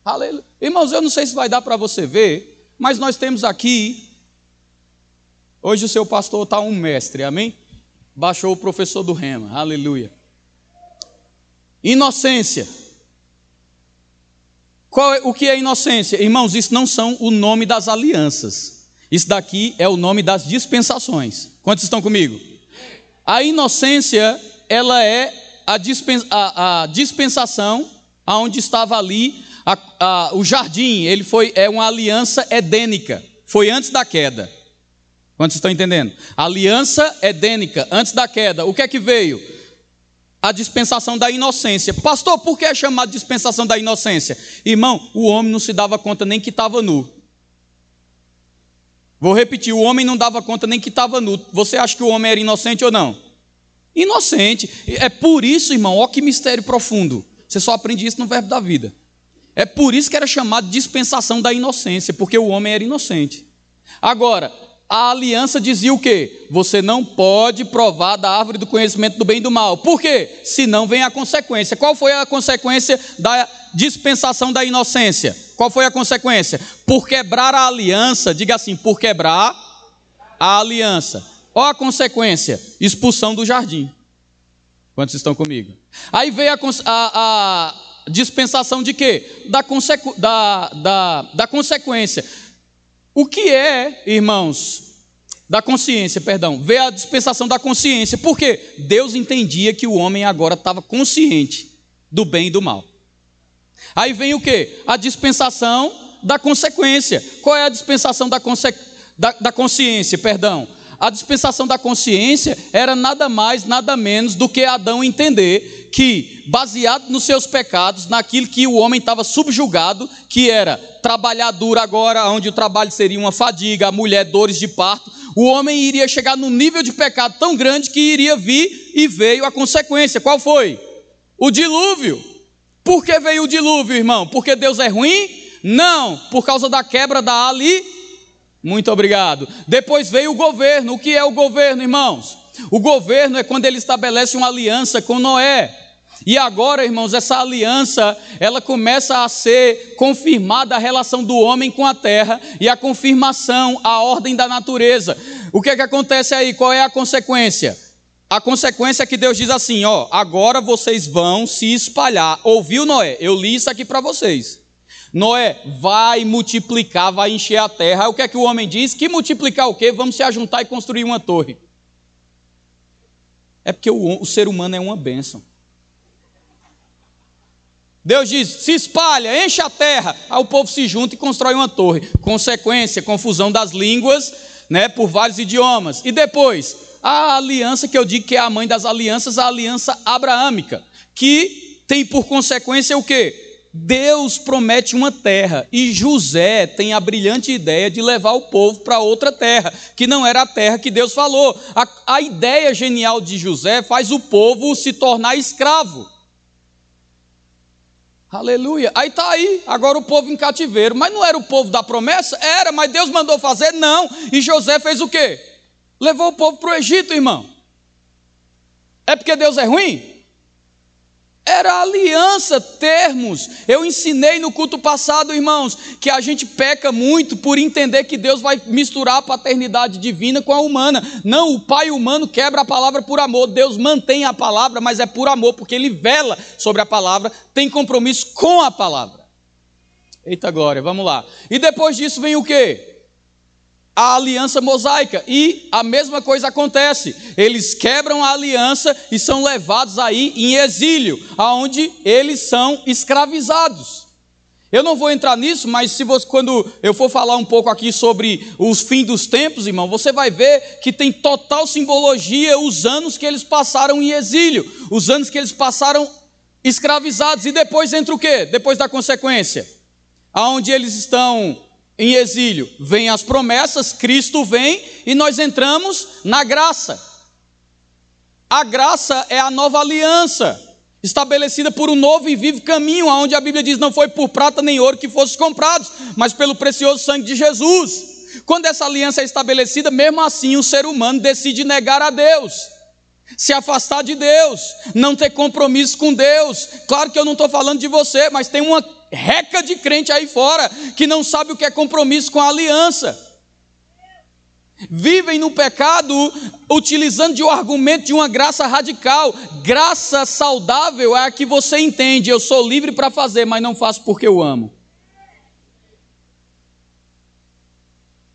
Aleluia. Irmãos, eu não sei se vai dar para você ver, mas nós temos aqui. Hoje o seu pastor está um mestre, amém? Baixou o professor do Rema, aleluia. Inocência. Qual é, o que é inocência? Irmãos, isso não são o nome das alianças. Isso daqui é o nome das dispensações. Quantos estão comigo? A inocência, ela é a, a, a dispensação aonde estava ali a, o jardim. Ele foi é uma aliança edênica. Foi antes da queda. Quantos estão entendendo? Aliança edênica, antes da queda. O que é que veio? A dispensação da inocência. Pastor, por que é chamado dispensação da inocência? Irmão, o homem não se dava conta nem que estava nu. Vou repetir: o homem não dava conta nem que estava nu. Você acha que o homem era inocente ou não? Inocente. É por isso, irmão, ó que mistério profundo. Você só aprende isso no verbo da vida. É por isso que era chamado dispensação da inocência, porque o homem era inocente. Agora, a aliança dizia o quê? Você não pode provar da árvore do conhecimento do bem e do mal. Por quê? Senão vem a consequência. Qual foi a consequência da dispensação da inocência? Qual foi a consequência? Por quebrar a aliança, diga assim, por quebrar a aliança. Qual a consequência? Expulsão do jardim. Quantos estão comigo? Aí veio a, a, a dispensação de quê? Da, da, da, da consequência. O que é, irmãos, da consciência, perdão, veio a dispensação da consciência. Por quê? Deus entendia que o homem agora estava consciente do bem e do mal. Aí vem o que? A dispensação da consequência. Qual é a dispensação da, conse... da, da consciência? Perdão. A dispensação da consciência era nada mais, nada menos do que Adão entender que, baseado nos seus pecados, naquilo que o homem estava subjugado, que era trabalhar duro agora, onde o trabalho seria uma fadiga, a mulher dores de parto, o homem iria chegar num nível de pecado tão grande que iria vir e veio a consequência. Qual foi? O dilúvio. Por que veio o dilúvio, irmão? Porque Deus é ruim? Não, por causa da quebra da ali. Muito obrigado. Depois veio o governo. O que é o governo, irmãos? O governo é quando ele estabelece uma aliança com Noé. E agora, irmãos, essa aliança, ela começa a ser confirmada a relação do homem com a terra e a confirmação, a ordem da natureza. O que é que acontece aí? Qual é a consequência? A consequência é que Deus diz assim: ó, agora vocês vão se espalhar. Ouviu, Noé? Eu li isso aqui para vocês. Noé, vai multiplicar, vai encher a terra. O que é que o homem diz? Que multiplicar o quê? Vamos se ajuntar e construir uma torre. É porque o, o ser humano é uma bênção. Deus diz: se espalha, enche a terra. Aí o povo se junta e constrói uma torre. Consequência, confusão das línguas, né, por vários idiomas. E depois, a aliança que eu digo que é a mãe das alianças, a aliança abraâmica, que tem por consequência o quê? Deus promete uma terra e José tem a brilhante ideia de levar o povo para outra terra, que não era a terra que Deus falou. A, a ideia genial de José faz o povo se tornar escravo. Aleluia. Aí está aí, agora o povo em cativeiro. Mas não era o povo da promessa? Era, mas Deus mandou fazer? Não. E José fez o quê? levou o povo para o Egito, irmão. É porque Deus é ruim? Era aliança, termos. Eu ensinei no culto passado, irmãos, que a gente peca muito por entender que Deus vai misturar a paternidade divina com a humana. Não, o pai humano quebra a palavra por amor. Deus mantém a palavra, mas é por amor, porque ele vela sobre a palavra, tem compromisso com a palavra. Eita glória, vamos lá. E depois disso vem o quê? A aliança mosaica. E a mesma coisa acontece. Eles quebram a aliança e são levados aí em exílio, aonde eles são escravizados. Eu não vou entrar nisso, mas se você, quando eu for falar um pouco aqui sobre os fins dos tempos, irmão, você vai ver que tem total simbologia os anos que eles passaram em exílio, os anos que eles passaram escravizados. E depois entra o quê? Depois da consequência, aonde eles estão em exílio, vem as promessas, Cristo vem e nós entramos na graça. A graça é a nova aliança, estabelecida por um novo e vivo caminho, onde a Bíblia diz: não foi por prata nem ouro que fossem comprados, mas pelo precioso sangue de Jesus. Quando essa aliança é estabelecida, mesmo assim o ser humano decide negar a Deus, se afastar de Deus, não ter compromisso com Deus. Claro que eu não estou falando de você, mas tem uma reca de crente aí fora que não sabe o que é compromisso com a aliança. Vivem no pecado utilizando de um argumento de uma graça radical. Graça saudável é a que você entende. Eu sou livre para fazer, mas não faço porque eu amo.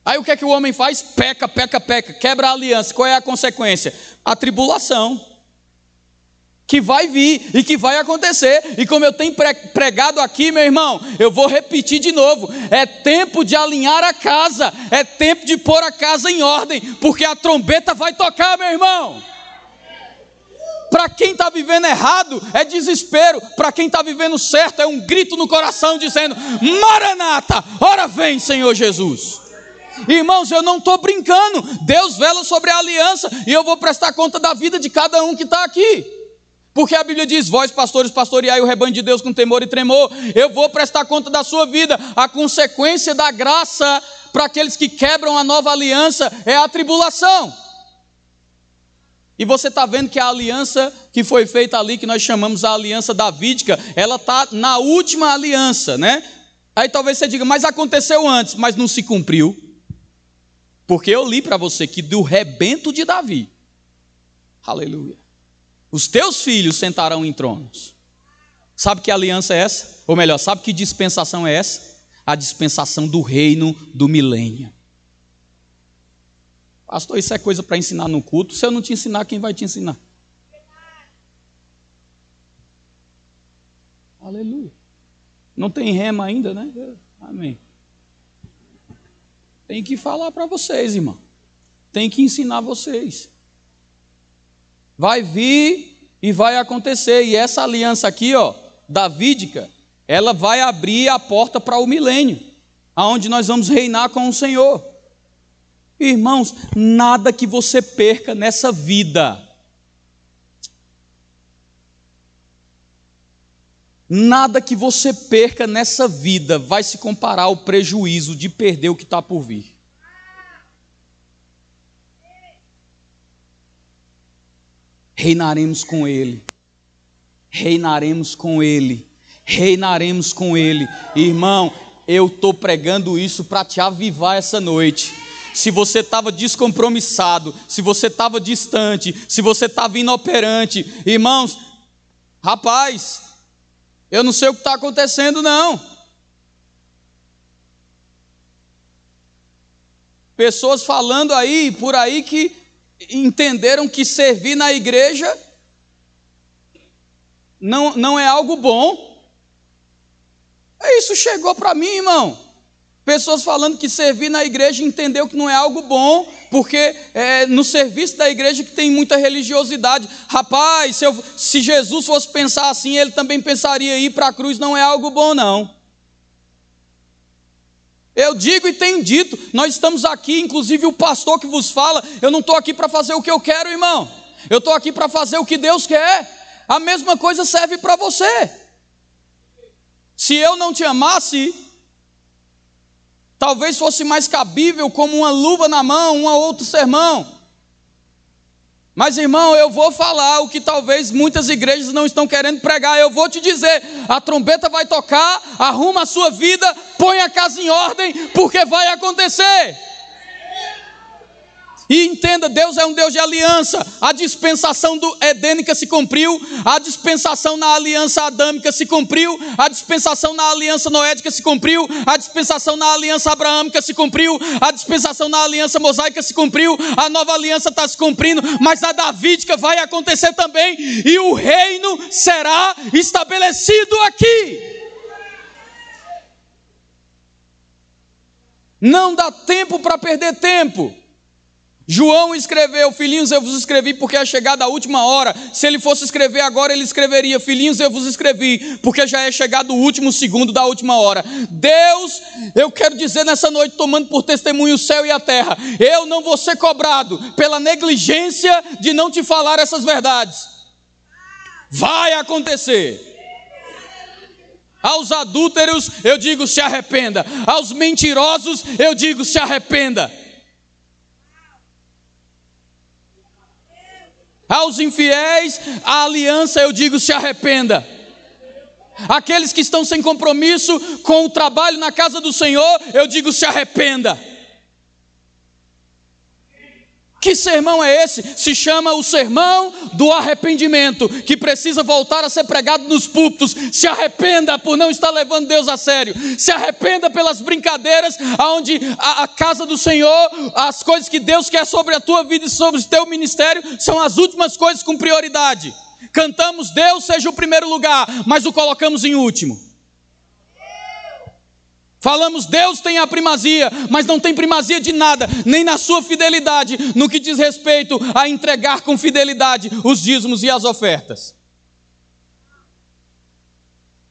Aí o que é que o homem faz? Peca, peca, peca, quebra a aliança. Qual é a consequência? A tribulação que vai vir e que vai acontecer. E como eu tenho pregado aqui, meu irmão, eu vou repetir de novo: é tempo de alinhar a casa, é tempo de pôr a casa em ordem, porque a trombeta vai tocar, meu irmão. Para quem está vivendo errado, é desespero. Para quem está vivendo certo, é um grito no coração dizendo: Maranata, ora vem, Senhor Jesus. Irmãos, eu não estou brincando. Deus vela sobre a aliança e eu vou prestar conta da vida de cada um que está aqui. Porque a Bíblia diz: Vós, pastores, pastoreai o rebanho de Deus com temor e tremor. Eu vou prestar conta da sua vida. A consequência da graça para aqueles que quebram a nova aliança é a tribulação. E você está vendo que a aliança que foi feita ali, que nós chamamos a aliança davídica, ela está na última aliança, né? Aí talvez você diga, mas aconteceu antes, mas não se cumpriu. Porque eu li para você que do rebento de Davi, aleluia, os teus filhos sentarão em tronos. Sabe que aliança é essa? Ou melhor, sabe que dispensação é essa? A dispensação do reino do milênio. Pastor, isso é coisa para ensinar no culto. Se eu não te ensinar, quem vai te ensinar? Aleluia. Não tem rema ainda, né? Amém. Tem que falar para vocês, irmão. Tem que ensinar vocês. Vai vir e vai acontecer. E essa aliança aqui, ó, davídica, ela vai abrir a porta para o milênio, aonde nós vamos reinar com o Senhor. Irmãos, nada que você perca nessa vida Nada que você perca nessa vida vai se comparar ao prejuízo de perder o que está por vir. Reinaremos com Ele, reinaremos com Ele, reinaremos com Ele. Irmão, eu estou pregando isso para te avivar essa noite. Se você estava descompromissado, se você estava distante, se você estava inoperante, irmãos, rapaz, eu não sei o que está acontecendo, não. Pessoas falando aí, por aí, que entenderam que servir na igreja não, não é algo bom. Isso chegou para mim, irmão. Pessoas falando que servir na igreja entendeu que não é algo bom, porque é no serviço da igreja que tem muita religiosidade. Rapaz, se, eu, se Jesus fosse pensar assim, ele também pensaria ir para a cruz, não é algo bom, não. Eu digo e tenho dito, nós estamos aqui, inclusive o pastor que vos fala, eu não estou aqui para fazer o que eu quero, irmão. Eu estou aqui para fazer o que Deus quer. A mesma coisa serve para você. Se eu não te amasse, Talvez fosse mais cabível como uma luva na mão, um outro sermão. Mas irmão, eu vou falar o que talvez muitas igrejas não estão querendo pregar. Eu vou te dizer: a trombeta vai tocar, arruma a sua vida, põe a casa em ordem, porque vai acontecer. E entenda, Deus é um Deus de aliança. A dispensação do edênica se cumpriu, a dispensação na aliança adâmica se cumpriu, a dispensação na aliança noédica se cumpriu, a dispensação na aliança abraâmica se cumpriu, a dispensação na aliança mosaica se cumpriu, a nova aliança está se cumprindo, mas a davídica vai acontecer também, e o reino será estabelecido aqui. Não dá tempo para perder tempo. João escreveu: Filhinhos, eu vos escrevi porque é chegada a última hora. Se ele fosse escrever agora, ele escreveria: Filhinhos, eu vos escrevi porque já é chegado o último segundo da última hora. Deus, eu quero dizer nessa noite, tomando por testemunho o céu e a terra, eu não vou ser cobrado pela negligência de não te falar essas verdades. Vai acontecer. Aos adúlteros, eu digo: se arrependa. Aos mentirosos, eu digo: se arrependa. Aos infiéis, a aliança, eu digo, se arrependa. Aqueles que estão sem compromisso com o trabalho na casa do Senhor, eu digo, se arrependa. Que sermão é esse? Se chama o sermão do arrependimento, que precisa voltar a ser pregado nos púlpitos. Se arrependa por não estar levando Deus a sério. Se arrependa pelas brincadeiras, onde a, a casa do Senhor, as coisas que Deus quer sobre a tua vida e sobre o teu ministério, são as últimas coisas com prioridade. Cantamos Deus seja o primeiro lugar, mas o colocamos em último. Falamos, Deus tem a primazia, mas não tem primazia de nada, nem na sua fidelidade, no que diz respeito a entregar com fidelidade os dízimos e as ofertas.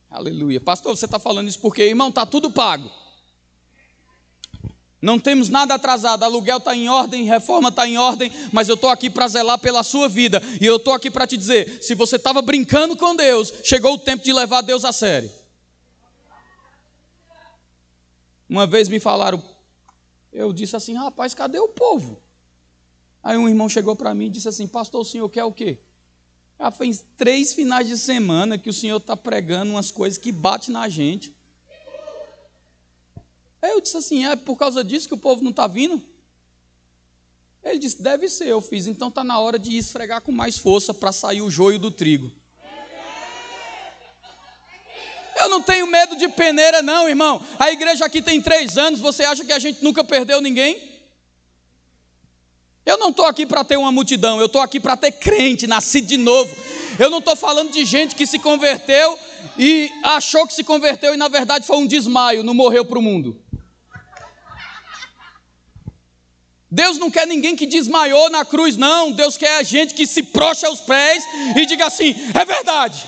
Aleluia. Pastor, você está falando isso porque, irmão, está tudo pago. Não temos nada atrasado, aluguel está em ordem, reforma está em ordem, mas eu estou aqui para zelar pela sua vida. E eu estou aqui para te dizer: se você estava brincando com Deus, chegou o tempo de levar Deus a sério. Uma vez me falaram, eu disse assim: rapaz, cadê o povo? Aí um irmão chegou para mim e disse assim: Pastor, o senhor quer o quê? Já fez três finais de semana que o senhor está pregando umas coisas que bate na gente. Aí eu disse assim: é por causa disso que o povo não está vindo? Ele disse: deve ser. Eu fiz, então está na hora de esfregar com mais força para sair o joio do trigo. Eu não tenho medo de peneira, não, irmão. A igreja aqui tem três anos. Você acha que a gente nunca perdeu ninguém? Eu não estou aqui para ter uma multidão, eu estou aqui para ter crente, nascido de novo. Eu não estou falando de gente que se converteu e achou que se converteu e na verdade foi um desmaio, não morreu para o mundo. Deus não quer ninguém que desmaiou na cruz, não. Deus quer a gente que se procha aos pés e diga assim: é verdade.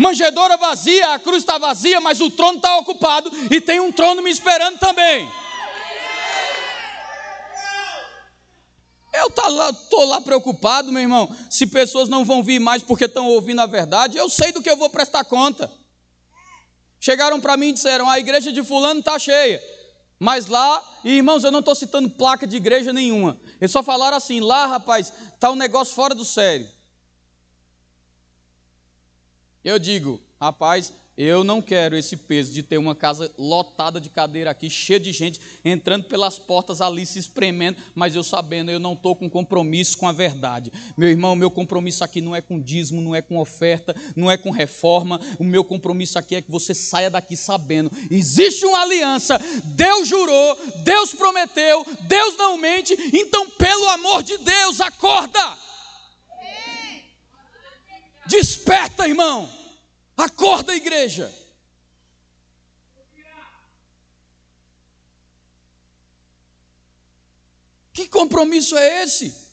Manjedora vazia, a cruz está vazia, mas o trono está ocupado e tem um trono me esperando também. Eu estou tá lá, lá preocupado, meu irmão, se pessoas não vão vir mais porque estão ouvindo a verdade, eu sei do que eu vou prestar conta. Chegaram para mim e disseram: a igreja de Fulano está cheia. Mas lá, irmãos, eu não estou citando placa de igreja nenhuma. Eles só falaram assim: lá, rapaz, está um negócio fora do sério. Eu digo, rapaz, eu não quero esse peso de ter uma casa lotada de cadeira aqui, cheia de gente, entrando pelas portas ali se espremendo, mas eu sabendo, eu não estou com compromisso com a verdade. Meu irmão, meu compromisso aqui não é com dízimo, não é com oferta, não é com reforma. O meu compromisso aqui é que você saia daqui sabendo: existe uma aliança, Deus jurou, Deus prometeu, Deus não mente, então, pelo amor de Deus, acorda! Desperta, irmão! Acorda, igreja. Que compromisso é esse?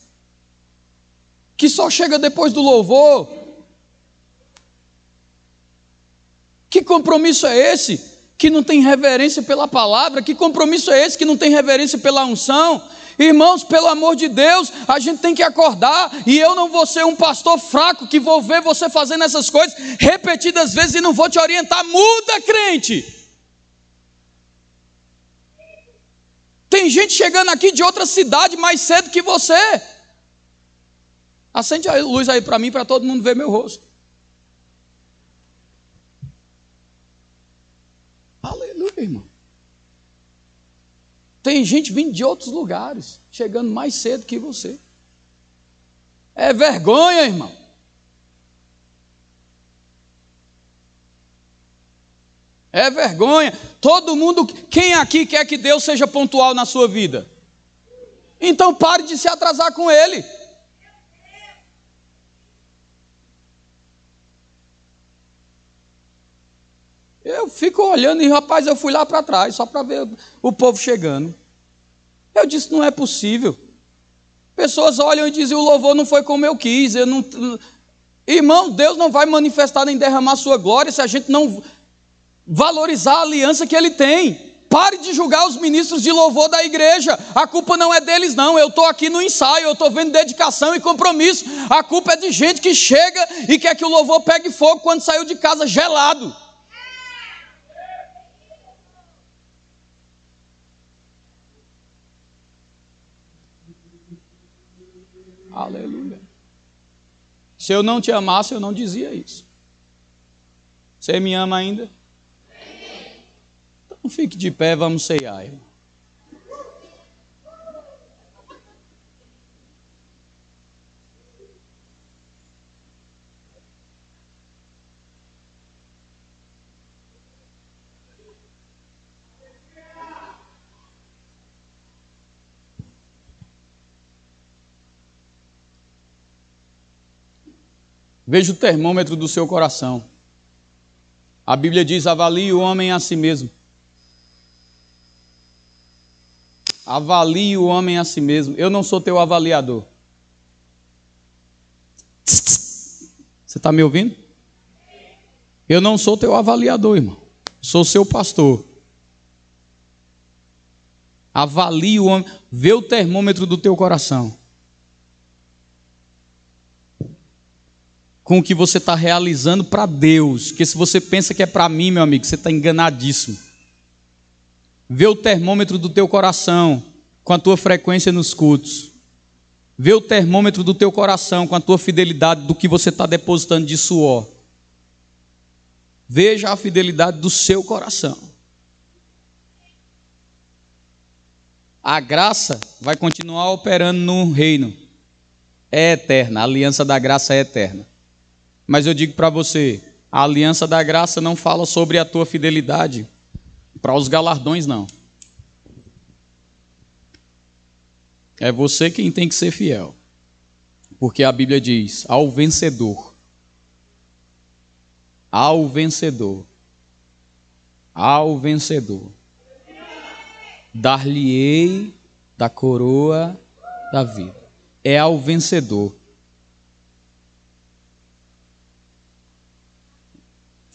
Que só chega depois do louvor? Que compromisso é esse? Que não tem reverência pela palavra? Que compromisso é esse que não tem reverência pela unção? Irmãos, pelo amor de Deus, a gente tem que acordar. E eu não vou ser um pastor fraco que vou ver você fazendo essas coisas repetidas vezes e não vou te orientar. Muda, crente. Tem gente chegando aqui de outra cidade mais cedo que você. Acende a luz aí para mim, para todo mundo ver meu rosto. Aleluia, irmão. Tem gente vindo de outros lugares, chegando mais cedo que você. É vergonha, irmão. É vergonha. Todo mundo, quem aqui quer que Deus seja pontual na sua vida? Então pare de se atrasar com Ele. Eu fico olhando e, rapaz, eu fui lá para trás, só para ver o povo chegando. Eu disse: não é possível. Pessoas olham e dizem: o louvor não foi como eu quis. Eu não... Irmão, Deus não vai manifestar nem derramar sua glória se a gente não valorizar a aliança que Ele tem. Pare de julgar os ministros de louvor da igreja. A culpa não é deles, não. Eu estou aqui no ensaio, eu estou vendo dedicação e compromisso. A culpa é de gente que chega e quer que o louvor pegue fogo quando saiu de casa gelado. Aleluia. Se eu não te amasse, eu não dizia isso. Você me ama ainda? Então fique de pé, vamos ceiar. Irmão. Veja o termômetro do seu coração. A Bíblia diz: avalie o homem a si mesmo. Avalie o homem a si mesmo. Eu não sou teu avaliador. Você está me ouvindo? Eu não sou teu avaliador, irmão. Sou seu pastor. Avalie o homem, vê o termômetro do teu coração. Com o que você está realizando para Deus. Porque se você pensa que é para mim, meu amigo, você está enganadíssimo. Vê o termômetro do teu coração com a tua frequência nos cultos. Vê o termômetro do teu coração com a tua fidelidade do que você está depositando de suor. Veja a fidelidade do seu coração. A graça vai continuar operando no reino. É eterna, a aliança da graça é eterna. Mas eu digo para você, a aliança da graça não fala sobre a tua fidelidade para os galardões, não. É você quem tem que ser fiel. Porque a Bíblia diz: ao vencedor, ao vencedor, ao vencedor, dar-lhe-ei da coroa da vida. É ao vencedor.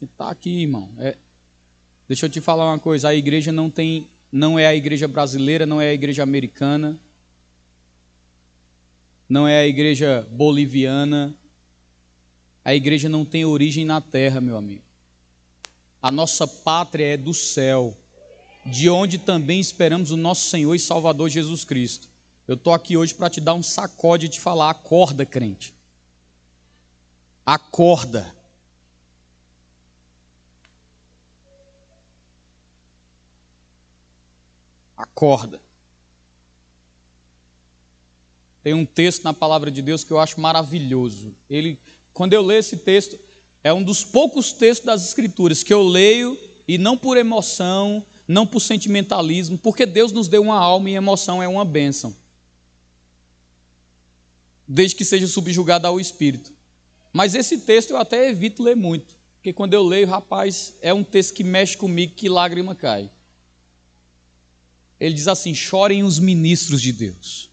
Que está aqui, irmão. É... Deixa eu te falar uma coisa: a igreja não tem, não é a igreja brasileira, não é a igreja americana não é a igreja boliviana. A igreja não tem origem na terra, meu amigo. A nossa pátria é do céu, de onde também esperamos o nosso Senhor e Salvador Jesus Cristo. Eu estou aqui hoje para te dar um sacode e te falar: acorda, crente. Acorda. Acorda. Tem um texto na palavra de Deus que eu acho maravilhoso. Ele, quando eu leio esse texto, é um dos poucos textos das Escrituras que eu leio e não por emoção, não por sentimentalismo, porque Deus nos deu uma alma e emoção é uma bênção. Desde que seja subjugada ao Espírito. Mas esse texto eu até evito ler muito, porque quando eu leio, rapaz, é um texto que mexe comigo, que lágrima cai. Ele diz assim: chorem os ministros de Deus.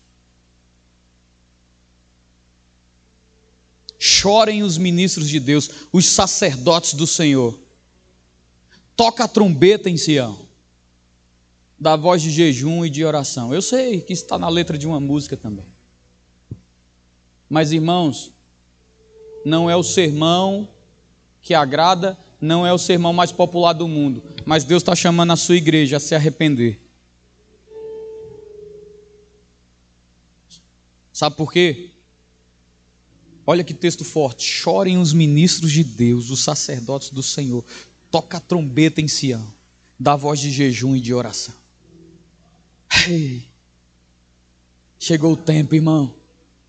Chorem os ministros de Deus, os sacerdotes do Senhor. Toca a trombeta em Sião, da voz de jejum e de oração. Eu sei que está na letra de uma música também. Mas, irmãos, não é o sermão que agrada, não é o sermão mais popular do mundo, mas Deus está chamando a sua igreja a se arrepender. Sabe por quê? Olha que texto forte. Chorem os ministros de Deus, os sacerdotes do Senhor. Toca a trombeta em Sião. Dá voz de jejum e de oração. Ei, chegou o tempo, irmão,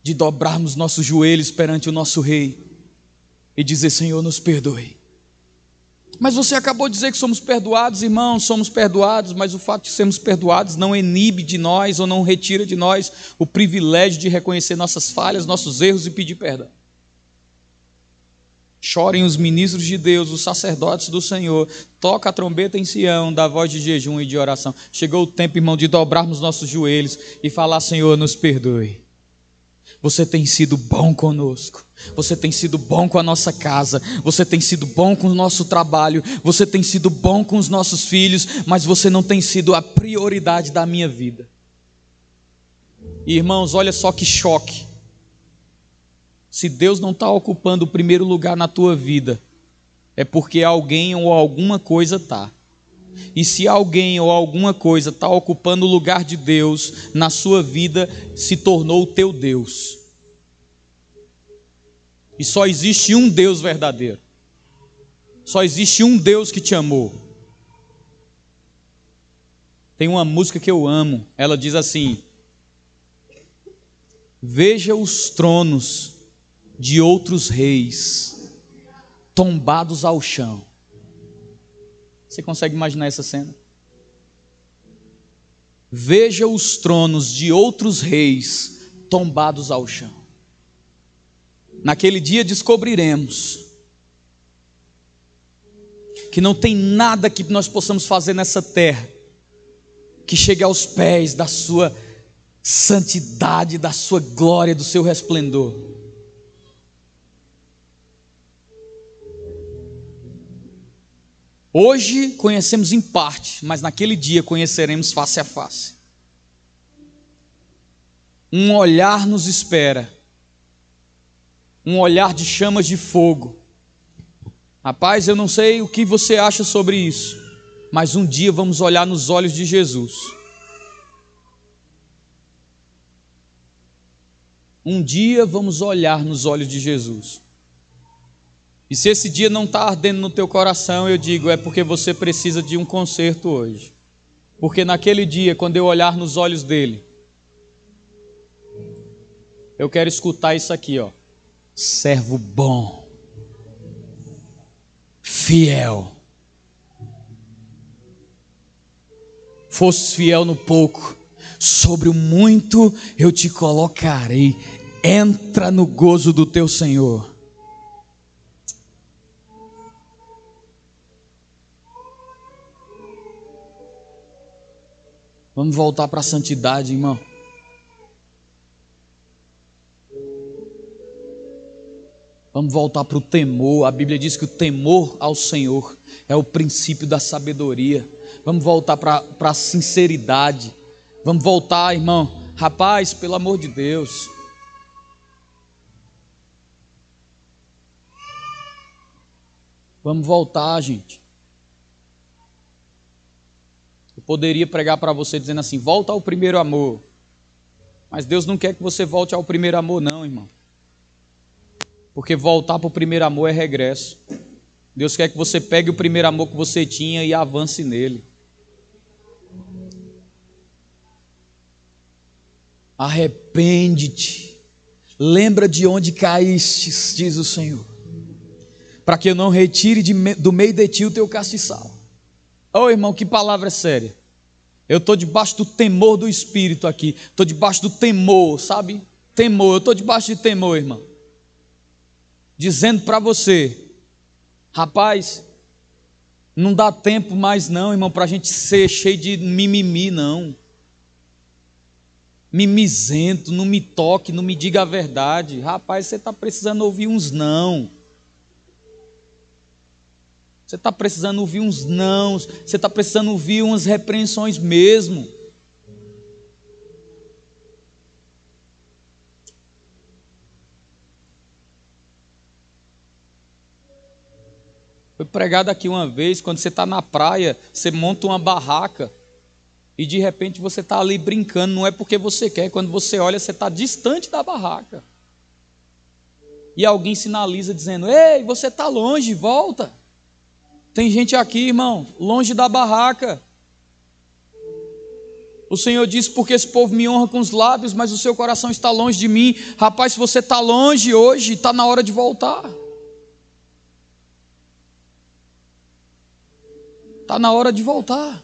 de dobrarmos nossos joelhos perante o nosso Rei e dizer: Senhor, nos perdoe. Mas você acabou de dizer que somos perdoados, irmãos, somos perdoados, mas o fato de sermos perdoados não inibe de nós ou não retira de nós o privilégio de reconhecer nossas falhas, nossos erros e pedir perdão. Chorem os ministros de Deus, os sacerdotes do Senhor, toca a trombeta em Sião, da voz de jejum e de oração. Chegou o tempo, irmão, de dobrarmos nossos joelhos e falar: Senhor, nos perdoe. Você tem sido bom conosco. Você tem sido bom com a nossa casa. Você tem sido bom com o nosso trabalho. Você tem sido bom com os nossos filhos. Mas você não tem sido a prioridade da minha vida. Irmãos, olha só que choque. Se Deus não está ocupando o primeiro lugar na tua vida, é porque alguém ou alguma coisa está. E se alguém ou alguma coisa está ocupando o lugar de Deus na sua vida, se tornou o teu Deus. E só existe um Deus verdadeiro. Só existe um Deus que te amou. Tem uma música que eu amo, ela diz assim: Veja os tronos de outros reis tombados ao chão você consegue imaginar essa cena? Veja os tronos de outros reis tombados ao chão. Naquele dia descobriremos que não tem nada que nós possamos fazer nessa terra que chegue aos pés da sua santidade, da sua glória, do seu resplendor. Hoje conhecemos em parte, mas naquele dia conheceremos face a face. Um olhar nos espera. Um olhar de chamas de fogo. Rapaz, eu não sei o que você acha sobre isso, mas um dia vamos olhar nos olhos de Jesus. Um dia vamos olhar nos olhos de Jesus. E se esse dia não está ardendo no teu coração, eu digo, é porque você precisa de um conserto hoje. Porque naquele dia, quando eu olhar nos olhos dele, eu quero escutar isso aqui, ó. Servo bom, fiel. Fosse fiel no pouco, sobre o muito eu te colocarei. Entra no gozo do teu Senhor. Vamos voltar para a santidade, irmão. Vamos voltar para o temor. A Bíblia diz que o temor ao Senhor é o princípio da sabedoria. Vamos voltar para a sinceridade. Vamos voltar, irmão. Rapaz, pelo amor de Deus. Vamos voltar, gente. Eu poderia pregar para você dizendo assim: volta ao primeiro amor. Mas Deus não quer que você volte ao primeiro amor, não, irmão. Porque voltar para o primeiro amor é regresso. Deus quer que você pegue o primeiro amor que você tinha e avance nele. Arrepende-te. Lembra de onde caíste, diz o Senhor. Para que eu não retire de, do meio de ti o teu castiçal. Oh, irmão, que palavra séria. Eu estou debaixo do temor do Espírito aqui. Estou debaixo do temor, sabe? Temor. Eu estou debaixo de temor, irmão dizendo para você: rapaz, não dá tempo mais, não, irmão, para a gente ser cheio de mimimi, não. Mimizento, não me toque, não me diga a verdade. Rapaz, você está precisando ouvir uns não. Você está precisando ouvir uns não. Você está precisando ouvir umas repreensões mesmo. Foi pregado aqui uma vez, quando você está na praia, você monta uma barraca e de repente você está ali brincando, não é porque você quer, quando você olha, você está distante da barraca. E alguém sinaliza dizendo: Ei, você está longe, volta. Tem gente aqui, irmão, longe da barraca. O Senhor diz: Porque esse povo me honra com os lábios, mas o seu coração está longe de mim. Rapaz, se você está longe hoje, está na hora de voltar. Está na hora de voltar.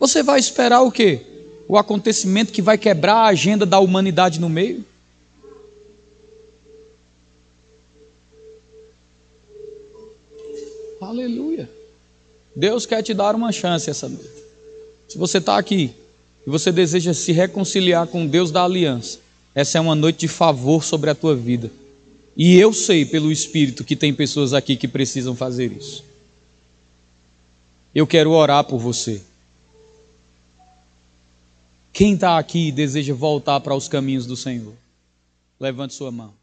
Você vai esperar o quê? O acontecimento que vai quebrar a agenda da humanidade no meio? Aleluia. Deus quer te dar uma chance essa noite. Se você está aqui e você deseja se reconciliar com o Deus da aliança, essa é uma noite de favor sobre a tua vida. E eu sei pelo Espírito que tem pessoas aqui que precisam fazer isso. Eu quero orar por você. Quem está aqui e deseja voltar para os caminhos do Senhor? Levante sua mão.